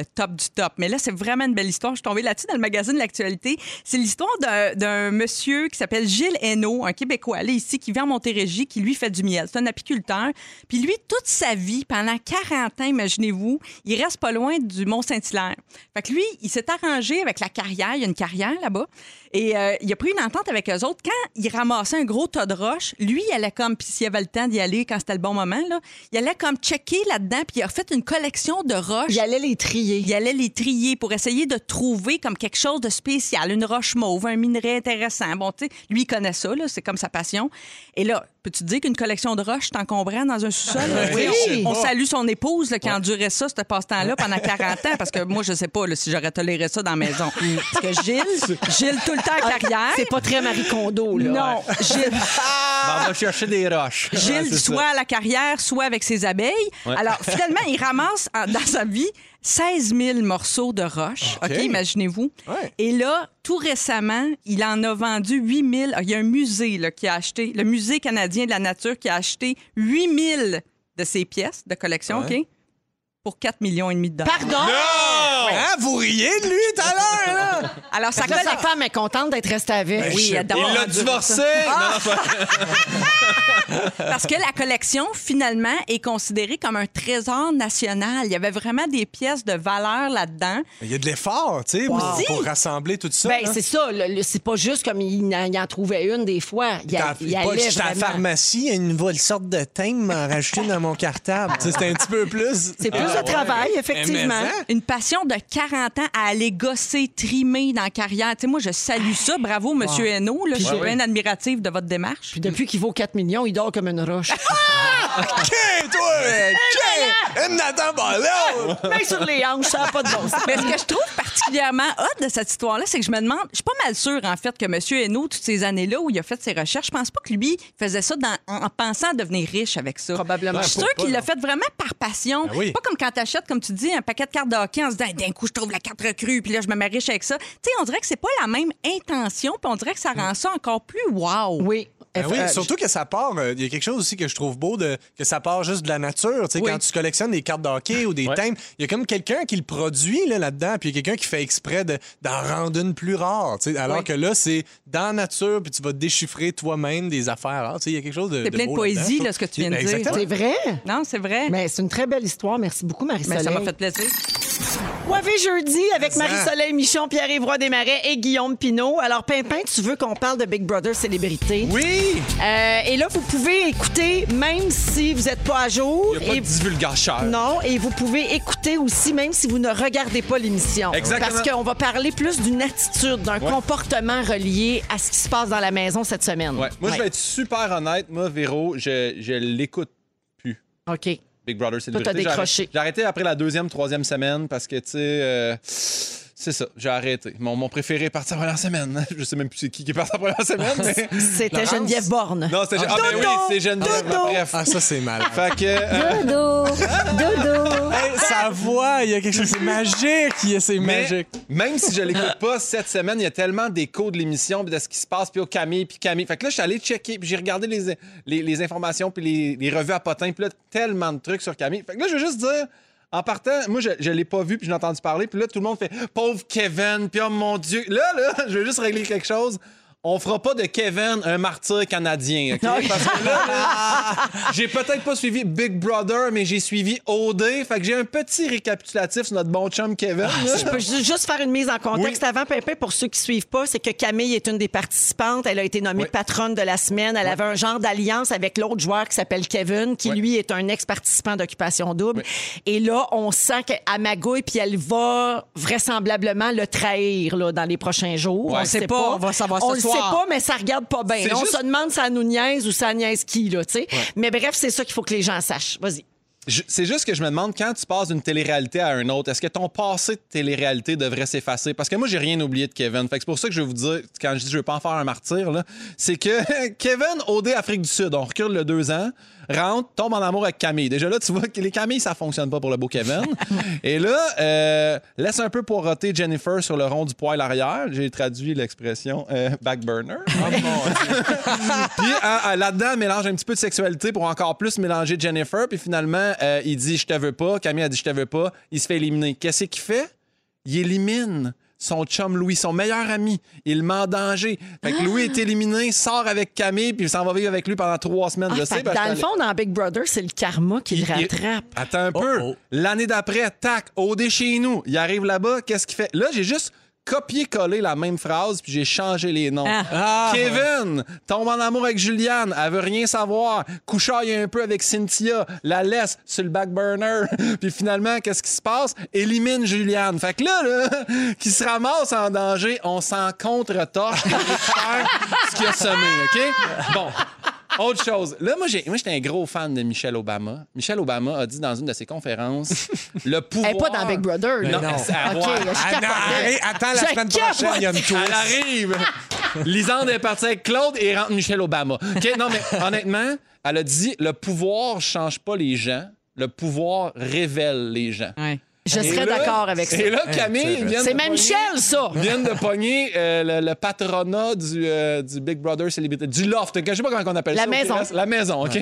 Le top du top. Mais là, c'est vraiment une belle histoire. Je suis tombée là-dessus dans le magazine L'Actualité. C'est l'histoire d'un- monsieur qui s'appelle Gilles Hainaut, un Québécois, là, ici, qui vit en Montérégie, qui lui fait du miel. C'est un apiculteur. Puis lui, toute sa vie, pendant 40 ans, imaginez-vous, il reste pas loin du Mont-Saint-Hilaire. Fait que lui, il s'est arrangé avec la carrière. Il y a une carrière là-bas. Et euh, il a pris une entente avec eux autres. Quand il ramassait un gros tas de roches, lui, il allait comme, puis s'il avait le temps d'y aller quand c'était le bon moment, là, il allait comme checker là-dedans, puis il a fait une collection de roches. Il allait les trier. Il allait les trier pour essayer de trouver comme quelque chose de spécial, une roche mauve, un minerai intéressant. Bon, tu sais, lui, il connaît ça, là, c'est comme sa passion. Et là, peux-tu te dire qu'une collection de roches t'encombrant dans un sous-sol? là? Oui. On, on salue son épouse là, qui endurait ça, ce passe-temps-là, pendant 40 ans, parce que moi, je sais pas là, si j'aurais toléré ça dans la maison. Parce que Gilles, [LAUGHS] Gilles, tout le temps à carrière. C'est pas très Marie Kondo, là. Non, Gilles, [LAUGHS] Ben, on va chercher des roches. Ouais, Gilles, ça. soit à la carrière, soit avec ses abeilles. Ouais. Alors, finalement, il ramasse dans sa vie 16 000 morceaux de roche. OK, OK. imaginez-vous. Ouais. Et là, tout récemment, il en a vendu 8 000. Il y a un musée là, qui a acheté, le Musée canadien de la nature, qui a acheté 8 000 de ses pièces de collection, Ouais. OK? Pour 4 millions et demi de dollars. Pardon? Hein, vous riez de lui tout à l'heure, là? [LAUGHS] Alors, sa Là, sa collection... femme est contente d'être restée avec. Oui, elle Il l'a divorcé! divorce. Non, non, pas- Parce que la collection, finalement, est considérée comme un trésor national. Il y avait vraiment des pièces de valeur là-dedans. Il y a de l'effort, tu sais, pour, rassembler tout ça. Ben, c'est ça. le- le- c'est pas juste comme il, en- il en trouvait une des fois. Il, a- T'as- il pas, allait à la pharmacie, il y a une nouvelle sorte de thème m'a rajouté dans mon cartable. C'était un petit peu plus. C'est plus Ah, de travail, effectivement. Mais, mais, hein? Une passion de 40 ans à aller gosser, trimer dans la carrière. Tu sais, moi, je salue ça. Bravo, Monsieur Hainaut. là. Je suis bien admirative de votre démarche. Puis depuis qu'il vaut 4 millions, il dort comme une roche. [LAUGHS] Qu'est, toi? Qu'est? Un Nathan Ballon! Main sur les hanches, ça n'a pas de bon sens. Mais ce que je trouve particulièrement hot de cette histoire-là, c'est que je me demande, je suis pas mal sûre, en fait, que M. Hainaut, toutes ces années-là où il a fait ses recherches, je pense pas que lui faisait ça dans- en, en pensant devenir riche avec ça. Probablement Je suis sûre qu'il l'a fait vraiment par passion. Ben oui. Pas comme quand tu achètes, comme tu dis, un paquet de cartes de hockey en se disant, d'un coup, je trouve la carte recrue, puis là, je me mets riche avec ça. Tu sais, on dirait que c'est pas la même intention, puis on dirait que ça rend ça encore plus wow. Oui. Ben oui, surtout que ça part. euh, Il y a quelque chose aussi que je trouve beau de que ça part juste de la nature. Tu sais, Oui. Quand tu collectionnes des cartes de hockey ou des Ouais. thèmes, il y a comme quelqu'un qui le produit là, là-dedans, puis il y a quelqu'un qui fait exprès de- d'en rendre une plus rare. tu sais, Alors Oui. que là, c'est dans la nature, puis tu vas déchiffrer toi-même des affaires. sais, Il y a quelque chose de. C'est plein de poésie, là, ce que tu viens de dire. C'est vrai? Non, c'est vrai. Mais c'est une très belle histoire. Merci beaucoup, Mais Marie-Soleil. ça m'a fait plaisir. Coiffé jeudi avec. Marie-Soleil Michon, Pierre-Yves Desmarais et Guillaume Pinot. Alors, Pimpin, tu veux qu'on parle de Big Brother Célébrité? Oui! Euh, et là, vous pouvez écouter, même si vous n'êtes pas à jour. Il n'y a pas Et- de divulgacheur. Non, et vous pouvez écouter aussi, même si vous ne regardez pas l'émission. Exactement. Parce qu'on va parler plus d'une attitude, d'un comportement relié à ce qui se passe dans la maison cette semaine. Ouais. Moi, Ouais. je vais être super honnête. Moi, Véro, je, je l'écoute plus. OK. Big Brother, c'est t'as décroché. J'ai arrêté après la deuxième, troisième semaine parce que, tu sais, euh, c'est ça, j'ai arrêté. Mon, mon préféré est parti la première semaine. [LAUGHS] Je sais même plus c'est qui qui est parti la première semaine, mais... [LAUGHS] C'était Laurence? Geneviève Borne. Non, c'était... Ah, ben oui, c'est Geneviève, Dodo! bref. Ah, ça, c'est mal. Fait que... euh, Dodo! Dodo! [LAUGHS] Hey, sa voix, il y a quelque chose. C'est magique. C'est mais magique. même si je l'écoute pas cette semaine, il y a tellement d'échos de l'émission, puis de ce qui se passe, puis au Camille, puis Camille. Fait que là, je suis allé checker, puis j'ai regardé les, les, les informations, puis les, les revues à potins, puis là, tellement de trucs sur Camille. Fait que là, je veux juste dire, en partant, moi, je, je l'ai pas vu, puis je l'ai entendu parler, puis là, tout le monde fait « Pauvre Kevin », puis « Oh mon Dieu ». Là, là, [LAUGHS] je veux juste régler quelque chose. On fera pas de Kevin un martyr canadien, OK? Parce que là, là, j'ai peut-être pas suivi Big Brother, mais j'ai suivi OD. Fait que j'ai un petit récapitulatif sur notre bon chum Kevin. là. Je peux ju- juste faire une mise en contexte avant, Pépé, pour ceux qui suivent pas, c'est que Camille est une des participantes. Elle a été nommée Oui. patronne de la semaine. Elle avait un genre d'alliance avec l'autre joueur qui s'appelle Kevin, qui Oui. lui est un ex-participant d'Occupation Double. Et là, on sent qu'elle magouille, puis elle va vraisemblablement le trahir là, dans les prochains jours. On On sait pas, on va savoir On ce le soir. Sait pas, mais ça regarde pas bien. On juste- se demande si ça nous niaise ou ça niaise qui, là, tu sais. Mais bref, c'est ça qu'il faut que les gens sachent. Vas-y. C'est juste que je me demande quand tu passes d'une télé-réalité à une autre, est-ce que ton passé de télé-réalité devrait s'effacer? Parce que moi, j'ai rien oublié de Kevin. Fait que c'est pour ça que je vais vous dire, quand je dis je veux pas en faire un martyr, là, c'est que [LAUGHS] Kevin, OD Afrique du Sud, on recule le deux ans, rentre, tombe en amour avec Camille. Déjà là, tu vois que les Camilles, ça fonctionne pas pour le beau Kevin. [LAUGHS] Et là, euh, laisse un peu poireauter Jennifer sur le rond du poil arrière. J'ai traduit l'expression euh, backburner. [LAUGHS] Puis hein, euh, là-dedans, elle mélange un petit peu de sexualité pour encore plus mélanger Jennifer. Puis finalement, euh, il dit je te veux pas. Camille a dit je te veux pas. Il se fait éliminer. Qu'est-ce qu'il fait? Il élimine son chum Louis, son meilleur ami. Il met en danger. Fait que Louis est éliminé, sort avec Camille, puis il s'en va vivre avec lui pendant trois semaines. Ah, je sais, que parce dans que le fond, dans Big Brother, c'est le karma qui le il- rattrape. Attends un peu. oh. L'année d'après, tac, OD chez nous. Il arrive là-bas, qu'est-ce qu'il fait? Là, j'ai juste copié-collé la même phrase, puis j'ai changé les noms. Ah. Kevin tombe en amour avec Juliane, elle veut rien savoir. Couchaille un peu avec Cynthia, la laisse sur le back burner. [LAUGHS] puis finalement, qu'est-ce qui se passe? Élimine Juliane. Fait que là, là [LAUGHS] qui se ramasse en danger, on s'en contre-torche [LAUGHS] pour récupérer ce qu'il a semé, OK? Bon. [LAUGHS] Autre chose. Là, moi, j'ai, moi, j'étais un gros fan de Michelle Obama. Michelle Obama a dit dans une de ses conférences [LAUGHS] le pouvoir. Elle n'est pas dans Big Brother. Non, c'est à OK, je non, attends, la semaine prochaine, il y a une [LAUGHS] capotais. Elle arrive. Lisande est partie avec Claude et rentre Michelle Obama. OK, non, mais honnêtement, elle a dit le pouvoir change pas les gens, le pouvoir révèle les gens. Ouais. Je serais d'accord avec ça. Et là, Camille, c'est vient C'est de même pogner- Michel, ça. viennent de pogner euh, le, le patronat du, euh, du Big Brother Célébrité, du loft, je sais pas comment on appelle La ça. au maison. La maison, OK?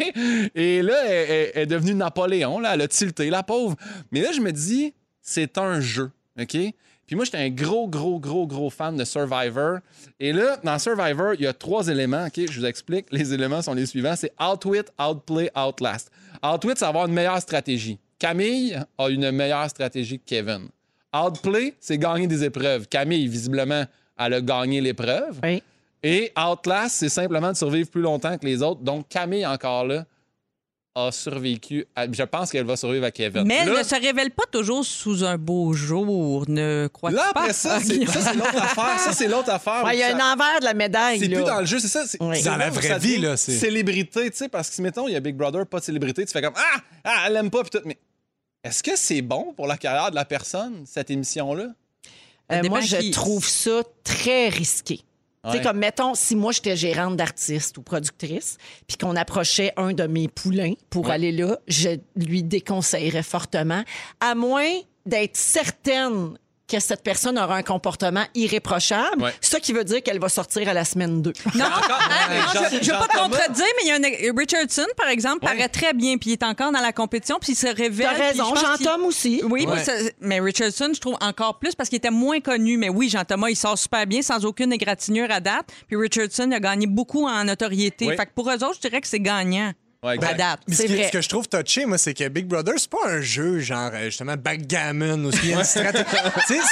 Et là, elle, elle- elle est devenue Napoléon, là, elle a tilté, la pauvre. Mais là, je me dis, c'est un jeu, OK? Puis moi, j'étais un gros, gros, gros, gros fan de Survivor. Et là, dans Survivor, il y a trois éléments, OK? Je vous explique. Les éléments sont les suivants. C'est Outwit, Outplay, Outlast. Outwit, c'est avoir une meilleure stratégie. Camille a une meilleure stratégie que Kevin. Outplay, c'est gagner des épreuves. Camille, visiblement, elle a gagné l'épreuve. Oui. Et Outlast, c'est simplement de survivre plus longtemps que les autres. Donc, Camille, encore là, a survécu. à- je pense qu'elle va survivre à Kevin. Mais elle Là- ne se révèle pas toujours sous un beau jour, ne crois-tu Là, pas? après ça, c'est ça, c'est l'autre [LAUGHS] affaire. Ça, c'est l'autre affaire. Ouais, Il y a Ça- un envers de la médaille. C'est là. plus dans le jeu, c'est ça. C'est Oui. Dans la là vraie ça vie, là, c'est- Célébrité, tu sais, parce que si, mettons, il y a Big Brother, pas de célébrité, tu fais comme Ah, ah elle aime pas, puis tout. Mais est-ce que c'est bon pour la carrière de la personne, cette émission-là? Euh, moi, je qui. trouve ça très risqué. Tu sais, Ouais. comme, mettons, si moi, j'étais gérante d'artiste ou productrice, puis qu'on approchait un de mes poulains pour Ouais. aller là, je lui déconseillerais fortement, à moins d'être certaine que cette personne aura un comportement irréprochable, Ouais. ce qui veut dire qu'elle va sortir à la semaine 2. Non, Encore- je ne veux pas te contredire, mais il y a un Richardson, par exemple, Ouais. paraît très bien, puis il est encore dans la compétition, puis il se révèle. T'as raison, je Jean-Tom aussi. Oui, Ouais. mais ça- mais Richardson, je trouve encore plus parce qu'il était moins connu. Mais oui, Jean-Thomas, il sort super bien, sans aucune égratignure à date. Puis Richardson a gagné beaucoup en notoriété. Fait que pour eux autres, je dirais que c'est gagnant. Ouais. Mais ce, qui- que je trouve touché, moi, c'est que Big Brother, c'est pas un jeu genre, euh, justement, backgammon ou [LAUGHS] c'est-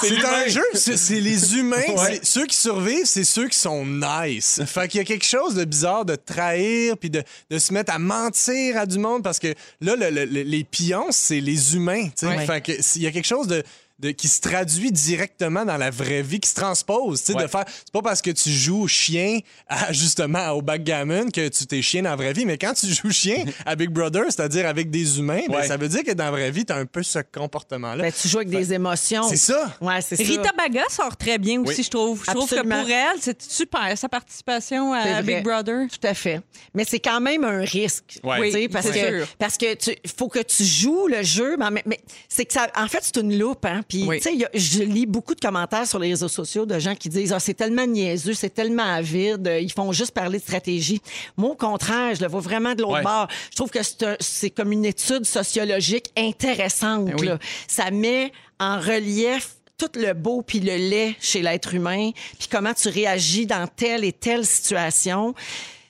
c'est un jeu, c'est les humains. Ouais. Ceux qui survivent, c'est ceux qui sont nice. Fait qu'il y a quelque chose de bizarre de trahir puis de, de se mettre à mentir à du monde parce que là, le- le- le- les pions, c'est les humains. Ouais. Fait que il y a quelque chose de. De- qui se traduit directement dans la vraie vie, qui se transpose, tu sais, Ouais. de faire. C'est pas parce que tu joues chien à, [LAUGHS] justement au backgammon que tu t'es chien dans la vraie vie, mais quand tu joues chien [LAUGHS] à Big Brother, c'est-à-dire avec des humains, ben, ça veut dire que dans la vraie vie, t'as un peu ce comportement-là. Ben, tu joues avec des émotions. c'est ça. Ouais, c'est ça. Rita Baga sort très bien aussi, Oui. je trouve. Je trouve que pour elle, c'est super, sa participation à. Big Brother. Tout à fait. Mais c'est quand même un risque. Tu Oui, parce, que, sûr. parce que tu faut que tu joues le jeu, mais, mais c'est que ça, en fait, c'est une loupe. Hein? Puis, Oui. tu sais, je lis beaucoup de commentaires sur les réseaux sociaux de gens qui disent ah, c'est tellement niaiseux, c'est tellement avide, euh, ils font juste parler de stratégie. Moi, au contraire, je le vois vraiment de l'autre Ouais. bord. Je trouve que c'est comme une étude sociologique intéressante. Ben oui. là. Ça met en relief tout le beau puis le laid chez l'être humain, puis comment tu réagis dans telle et telle situation.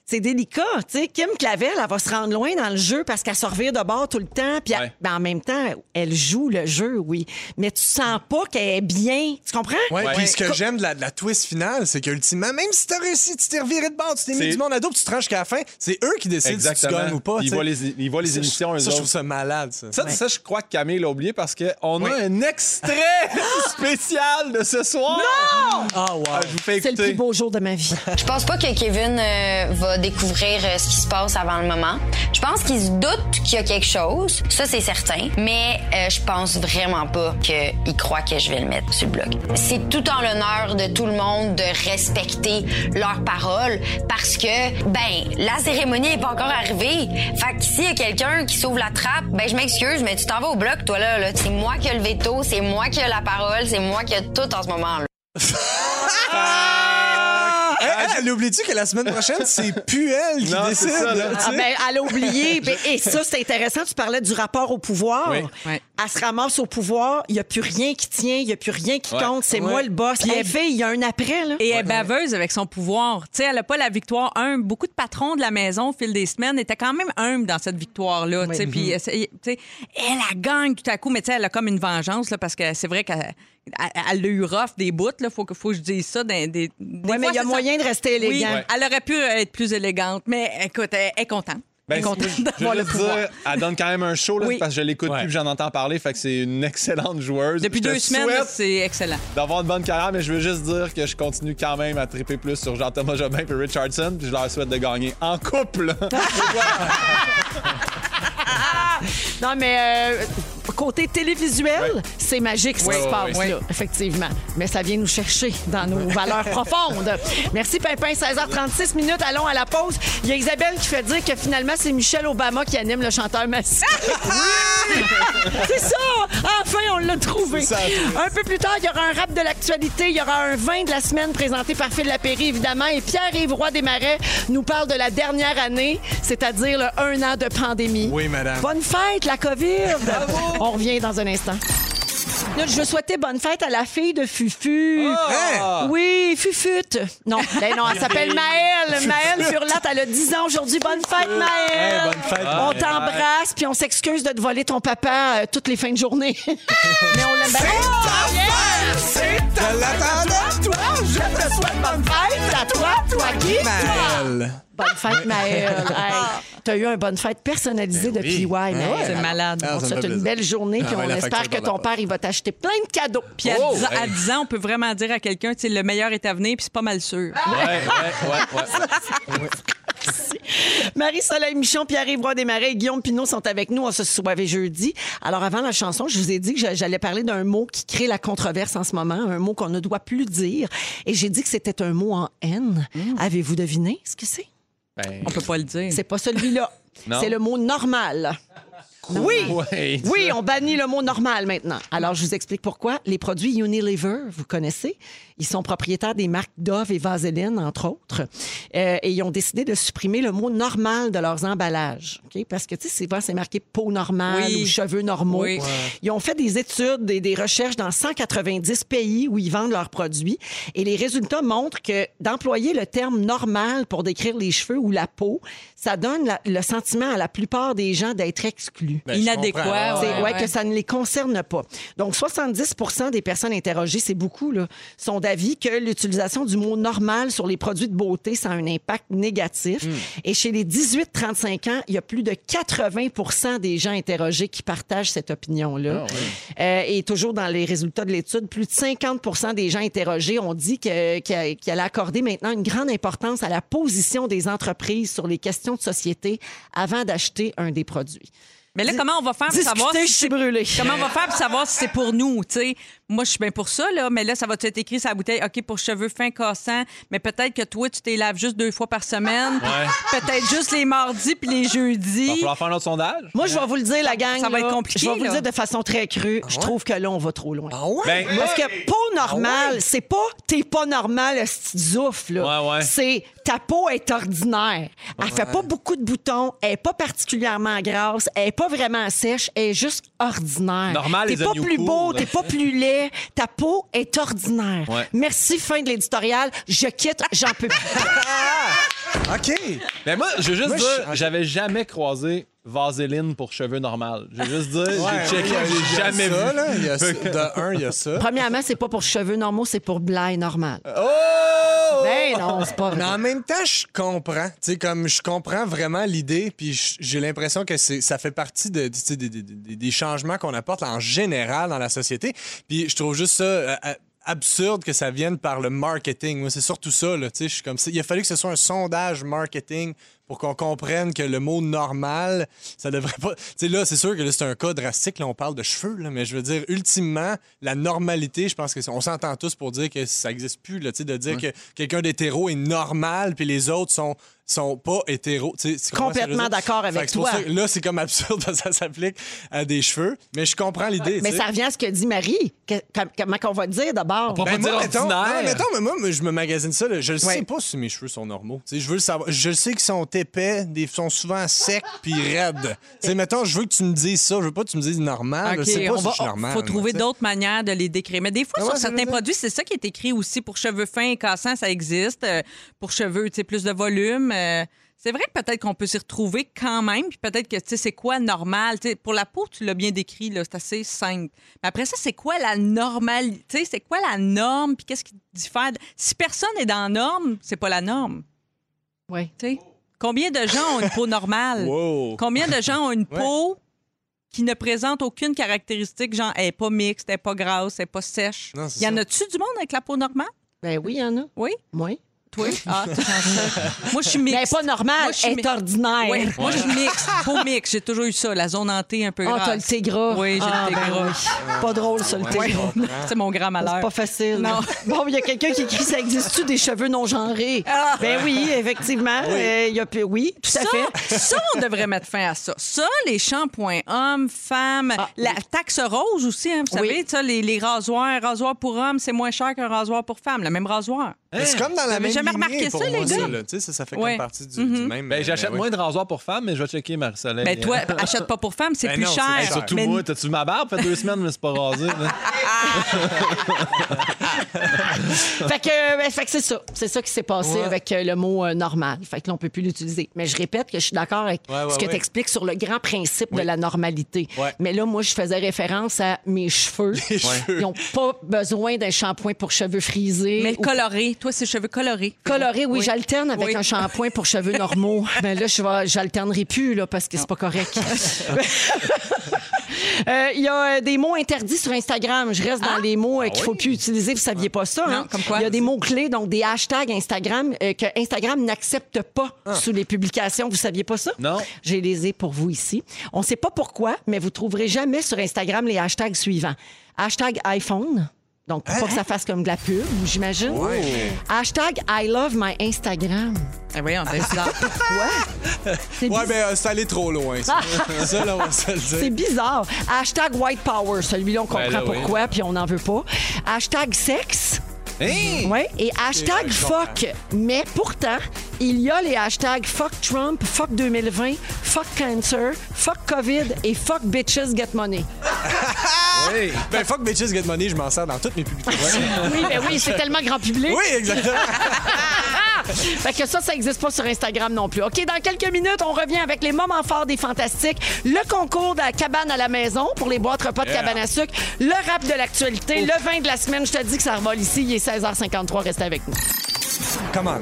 C'est délicat, tu sais. Kim Clavel, elle va se rendre loin dans le jeu parce qu'elle se revire de bord tout le temps. Puis Ouais. ben, en même temps, elle joue le jeu, oui. Mais tu sens pas qu'elle est bien. Tu comprends? Ouais, Ouais. puis ce que j'aime de la, de la twist finale, c'est qu'ultimement, même si t'as réussi, tu t'es reviré de bord, tu t'es mis C'est- du monde à dos, puis tu te ranges jusqu'à la fin, c'est eux qui décident si tu gagnes ou pas. Ils voient les- ils voient les Ça, émissions, je- eux Ça, je trouve ça malade, ça. Ça, ça, je crois que Camille l'a oublié parce qu'on Oui. a un extrait [GASPS] spécial de ce soir. Non! Ah, wow. je vous fais C'est le plus beau jour de ma vie. Je pense pas que Kevin euh, va découvrir euh, ce qui se passe avant le moment. Je pense qu'il se doute qu'il y a quelque chose, ça c'est certain, mais euh, je pense vraiment pas qu'il croit que je vais le mettre sur le bloc. C'est tout en l'honneur de tout le monde de respecter leurs paroles parce que, ben, la cérémonie est pas encore arrivée. Fait que s'il y a quelqu'un qui s'ouvre la trappe, ben je m'excuse, mais tu t'en vas au bloc, toi là. là. C'est moi qui ai le veto, c'est moi qui ai la parole, c'est moi qui ai tout en ce moment. [LAUGHS] Hey, hey, elle oublie-tu que la semaine prochaine, c'est plus elle qui Non, décide? ça, là. Ah ben, elle a oublié. Et ça, c'est intéressant. Tu parlais du rapport au pouvoir. Oui. Elle se ramasse au pouvoir. Il n'y a plus rien qui tient. Il n'y a plus rien qui Ouais. compte. C'est Ouais. moi le boss. Puis Elle fait, il y a un après. Là. Et elle est baveuse avec son pouvoir. Tu sais, elle n'a pas la victoire humble. Beaucoup de patrons de la maison, au fil des semaines, étaient quand même humbles dans cette victoire-là. tu sais. Puis, elle, tu sais, elle, elle gagne tout à coup, mais tu sais, elle a comme une vengeance, là, parce que c'est vrai qu'elle elle, a eu rough des bouts. Il faut, que- faut que je dise ça. Des, des, des Oui, mais il y a moyen ça. de rester Oui, élégant. elle aurait pu être plus élégante, mais écoute, elle est contente. Ben, d'avoir le juste pouvoir. dire, elle donne quand même un show là, Oui. parce que je l'écoute Ouais. plus, j'en entends parler, fait que c'est une excellente joueuse. Depuis Je deux semaines, c'est excellent. d'avoir une bonne carrière, mais je veux juste dire que je continue quand même à triper plus sur Jean-Thomas Jobin et Richardson, puis je leur souhaite de gagner en couple. [LAUGHS] [LAUGHS] Non, mais euh, côté télévisuel, c'est magique ce qui se passe, oui. là, effectivement. Mais ça vient nous chercher dans nos [LAUGHS] valeurs profondes. Merci, Pimpin. 16h36 minutes. Allons à la pause. Il y a Isabelle qui fait dire que finalement, c'est Michelle Obama qui anime le chanteur massif. [LAUGHS] c'est ça! Enfin, on l'a trouvé. Ça. Un peu plus tard, il y aura un rap de l'actualité. Il y aura un vin de la semaine présenté par Phil Lapéry, évidemment. Et Pierre-Yves Roy Desmarais nous parle de la dernière année, c'est-à-dire le un an de pandémie. Oui, madame. Bonne fête, la COVID! [LAUGHS] On revient dans un instant. Là, je veux souhaiter bonne fête à la fille de Fufu. Hein? Oui, Fufute. Non, ben non, elle s'appelle [LAUGHS] Maëlle. Maëlle Furlat, elle a 10 ans aujourd'hui. Bonne fête, Maëlle. Hey, bonne fête, on t'embrasse, puis on s'excuse de te voler ton papa euh, toutes les fins de journée. [LAUGHS] Mais on l'aime bien. Je l'attendais, toi! Je te souhaite bonne fête à toi, toi qui? Maëlle. Bonne fête, Maëlle. [LAUGHS] Hey, T'as eu une bonne fête personnalisée de PY, Maëlle. C'est malade. Ah, On te ça me souhaite fait une plaisir. belle journée, puis Ah ouais, on la espère facture que ton la père, il va t'acheter plein de cadeaux. Puis à, Oh, 10 ans, à hey. 10 ans, on peut vraiment dire à quelqu'un, tu sais, le meilleur est à venir, puis c'est pas mal sûr. ouais, ouais, ouais, ouais. [LAUGHS] Marie-Soleil Michon, Pierre-Yves Roy Desmarais et Guillaume Pinot sont avec nous. On se soivait jeudi. Alors, avant la chanson, je vous ai dit que j'a- j'allais parler d'un mot qui crée la controverse en ce moment, un mot qu'on ne doit plus dire. Et j'ai dit que c'était un mot en haine. Avez-vous deviné ce que c'est? Ben, On peut pas le dire. C'est pas celui-là. [LAUGHS] C'est le mot normal. Oui. ouais, Oui, on bannit le mot normal maintenant. Alors, je vous explique pourquoi. Les produits Unilever, vous connaissez, ils sont propriétaires des marques Dove et Vaseline, entre autres. Euh, et ils ont décidé de supprimer le mot normal de leurs emballages. OK? Parce que, tu sais, souvent, c'est marqué peau normale Oui. ou cheveux normaux. Oui. Ouais. Ils ont fait des études, des, des recherches dans 190 pays où ils vendent leurs produits. Et les résultats montrent que d'employer le terme normal pour décrire les cheveux ou la peau, ça donne la- le sentiment à la plupart des gens d'être exclus. Ben, Inadéquat. ouais. que ça ne les concerne pas. Donc, 70 des personnes interrogées, c'est beaucoup, là, sont d'avis que l'utilisation du mot normal sur les produits de beauté, ça a un impact négatif. Hmm. Et chez les 18-35 ans, il y a plus de 80% des gens interrogés qui partagent cette opinion-là. Ah Euh, et toujours dans les résultats de l'étude, plus de 50 des gens interrogés ont dit que- que- allaient accorder maintenant une grande importance à la position des entreprises sur les questions de société avant d'acheter un des produits. Mais là, comment on va faire pour savoir Discuter, si je suis c'est- brûlée. Comment on va faire pour savoir si c'est pour nous, tu sais? Moi, je suis bien pour ça, là, mais là, ça va être écrit sur la bouteille, OK, pour cheveux fins cassants, mais peut-être que toi, tu t'es laves juste deux fois par semaine. Ouais. Peut-être juste les mardis puis les va jeudis. falloir faire un autre sondage. Moi, je vais vous le dire, la gang. ça va là, être compliqué, Je vais vous le dire de façon très crue. je trouve que là, on va trop loin. Ah ouais? Ben, Parce que peau normale, c'est pas t'es pas normal, ce zouf, là. Ouais, ouais. C'est ta peau est ordinaire. Elle fait pas beaucoup de boutons, elle est pas particulièrement grasse, elle est pas pas vraiment sèche, elle est juste ordinaire. Normal, T'es les pas oignons plus beau, courts. t'es pas plus laid, ta peau est ordinaire. Ouais. Merci, fin de l'éditorial. Je quitte, j'en peux plus. [LAUGHS] OK. Mais moi, je veux juste Moi, dire, j'avais jamais croisé Vaseline pour cheveux normal. Je veux juste dire, Ouais, j'ai checké, j'ai a jamais ça, vu. là. Il y a ça. [LAUGHS] De un, il y a ça. Premièrement, c'est pas pour cheveux normaux, c'est pour blague normale. Oh! Ben non, c'est pas Mais vrai. en même temps, je comprends. Tu sais, comme je comprends vraiment l'idée, puis j'ai l'impression que c'est, ça fait partie de, tu sais, des, des- des- des changements qu'on apporte en général dans la société. Puis je trouve juste ça euh, euh, absurde que ça vienne par le marketing. Moi, c'est surtout ça. Là, tu sais, je suis comme ça. Il a fallu que ce soit un sondage marketing pour qu'on comprenne que le mot normal, ça devrait pas. Tu sais, là, c'est sûr que là, c'est un cas drastique. Là, on parle de cheveux, là, mais je veux dire, ultimement, la normalité, je pense que c'est- on s'entend tous pour dire que ça n'existe plus. Là, tu sais, de dire que quelqu'un d'hétéro est normal, puis les autres sont sont pas hétéros. Tu sais, Complètement d'accord avec toi. ça là, c'est comme absurde [LAUGHS] parce que ça s'applique à des cheveux, mais je comprends l'idée. Mais tu sais. ça revient à ce que dit Marie. Que- com- comment qu'on va dire d'abord? peut Ben, pas dire moi, mettons, non, mettons, mais moi, je me magasine ça. là. Je ne sais Ouais. pas si mes cheveux sont normaux. Tu sais, je veux le savoir. Je sais qu'ils sont épais, des sont souvent secs puis raides. Tu sais, mettons, je veux que tu me dises ça. Je veux pas que tu me dises normal. Sais pas on si va, je suis normal. faut trouver d'autres manières de les décrire. Mais des fois, Ah ouais, sur certains produits, c'est ça qui est écrit aussi pour cheveux fins et cassants, ça existe. Euh, pour cheveux, tu sais, plus de volume. euh, c'est vrai que peut-être qu'on peut s'y retrouver quand même, puis peut-être que, tu sais, c'est quoi normal? Tu sais, pour la peau, tu l'as bien décrit, là, c'est assez simple. Mais après ça, c'est quoi la normalité? Tu sais, c'est quoi la norme, puis qu'est-ce qui diffère? Si personne est dans la norme, c'est pas la norme, Oui. tu sais? Combien de gens ont une peau normale? [LAUGHS] Wow. Combien de gens ont une peau qui ne présente aucune caractéristique, genre elle n'est pas mixte, elle n'est pas grasse, elle n'est pas sèche? Non, Y en a-tu du monde avec la peau normale? Ben oui, il y en a. Oui? Oui. Toi? [LAUGHS] Ah, chanceux. Moi, je suis Mais mixte. est pas normale, Moi, je suis elle est ordinaire. Oui, moi, je suis mixte. Peau mixte. J'ai toujours eu ça, la zone hantée un peu Ah, grasse. t'as le thé gras. Oui, j'ai Ah, le thé ben gras. oui. Pas drôle, ça, le thé Ouais, gras. [LAUGHS] C'est mon grand malheur. C'est pas facile. Non. [LAUGHS] Bon, il y a quelqu'un qui écrit ça existe-tu des cheveux non genrés? Ah. Ben oui, effectivement. euh, il y a plus- oui, tout à Ça, fait. ça, on devrait mettre fin à ça. Ça, les shampoings hommes, femmes, Ah, la taxe rose aussi, hein, vous Oui. savez, ça, les, les rasoirs, rasoir pour hommes, c'est moins cher qu'un rasoir pour femmes, le même rasoir. C'est comme dans la même jamais remarqué ça, les gars? là. Tu sais, ça, ça fait Ouais. comme partie du, du même. Ben, j'achète euh, ouais. moins de rasoirs pour femmes, mais je vais checker Marie-Soleil. Ben toi, [LAUGHS] achète pas pour femmes, c'est Ben plus non, c'est cher. cher. surtout Mais- moi, t'as-tu ma barbe? Ça fait deux semaines, mais c'est pas rasé. là. [LAUGHS] [LAUGHS] Fait que, ben, fait que c'est ça. C'est ça qui s'est passé Ouais. avec euh, le mot euh, normal. Fait que là, on peut plus l'utiliser. Mais je répète que je suis d'accord avec Ouais, ouais, ce que ouais. tu expliques sur le grand principe de la normalité. Ouais. Mais là, moi, je faisais référence à mes cheveux. Les cheveux. Ils n'ont pas besoin d'un shampoing pour cheveux frisés. Mais ou coloré, toi, c'est cheveux colorés. Coloré, oui, Oui. j'alterne avec Oui. un shampoing pour cheveux normaux. Mais [LAUGHS] là, je vais, j'alternerai plus là, parce que c'est pas correct. [LAUGHS] Euh, Il y a euh, des mots interdits sur Instagram. Je reste dans les mots euh, qu'il faut plus utiliser. Vous saviez pas ça, Non, hein? comme quoi? Il y a des mots clés, donc des hashtags Instagram que Instagram n'accepte pas sous les publications. Vous saviez pas ça? Non. J'ai les ai pour vous ici. On sait pas pourquoi, mais vous trouverez jamais sur Instagram les hashtags suivants. Hashtag iPhone. Donc, pour pas que ça fasse comme de la pub, j'imagine. Hashtag I love my Instagram. Ah, voyons, c'est bizarre. [LAUGHS] Quoi? C'est Ouais, biz- ben, euh, c'est allé trop loin. Ça, [LAUGHS] Ça, là, on va se le C'est dire. bizarre. Hashtag White Power. Celui-là, on comprend Ben là, oui. pourquoi, puis on n'en veut pas. Hashtag sexe. Hey! Oui. Et hashtag fuck. Mais pourtant, il y a les hashtags fuck Trump, fuck 2020, fuck cancer, fuck COVID et fuck bitches get money. [LAUGHS] Oui. Ben, fuck bitches get money, je m'en sers dans toutes mes publications. [LAUGHS] Oui, ben oui, c'est [LAUGHS] tellement grand public. oui, exactement. Fait que ça, ça n'existe pas sur Instagram non plus. OK, dans quelques minutes, on revient avec les moments forts des Fantastiques, le concours de la cabane à la maison pour les boîtes repas de cabane à sucre, le rap de l'actualité, le vin de la semaine. Je te dis que ça revole ici. Il est 16h53. Restez avec nous. Come on.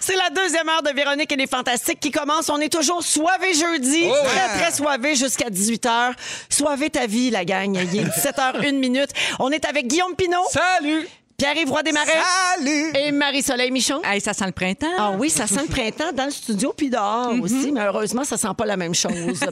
C'est la deuxième heure de Véronique et les Fantastiques qui commence. On est toujours soivé jeudi. Très, très soivé jusqu'à 18h. Soivé ta vie, la gang. Il est 17h01 minute. On est avec Guillaume Pinot, Salut! Pierre-Yves Roy Desmarais Salut! et Marie-Soleil Michon. Hey, ça sent le printemps. Ah oui, ça sent le printemps dans le studio puis dehors aussi, mais heureusement, ça sent pas la même chose. [LAUGHS]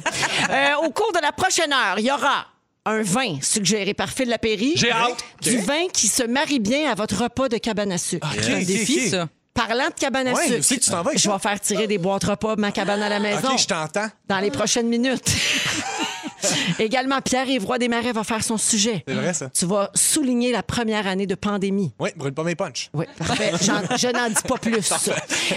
Euh, au cours de la prochaine heure, il y aura un vin suggéré par Phil Lapéry. J'ai hâte. Du vin qui se marie bien à votre repas de cabane à sucre. C'est un défi, ça. Parlant de cabane à Ouais, sucre, tu t'en vas je ça? vais faire tirer des boîtes repas de ma cabane à la maison OK, je t'entends. dans les prochaines minutes. [LAUGHS] [LAUGHS] Également, Pierre-Yves Roy Desmarais va faire son sujet. C'est vrai, ça. Tu vas souligner la première année de pandémie. Oui, brûle pas mes punch. Oui, parfait. [LAUGHS] Je n'en dis pas plus. [LAUGHS]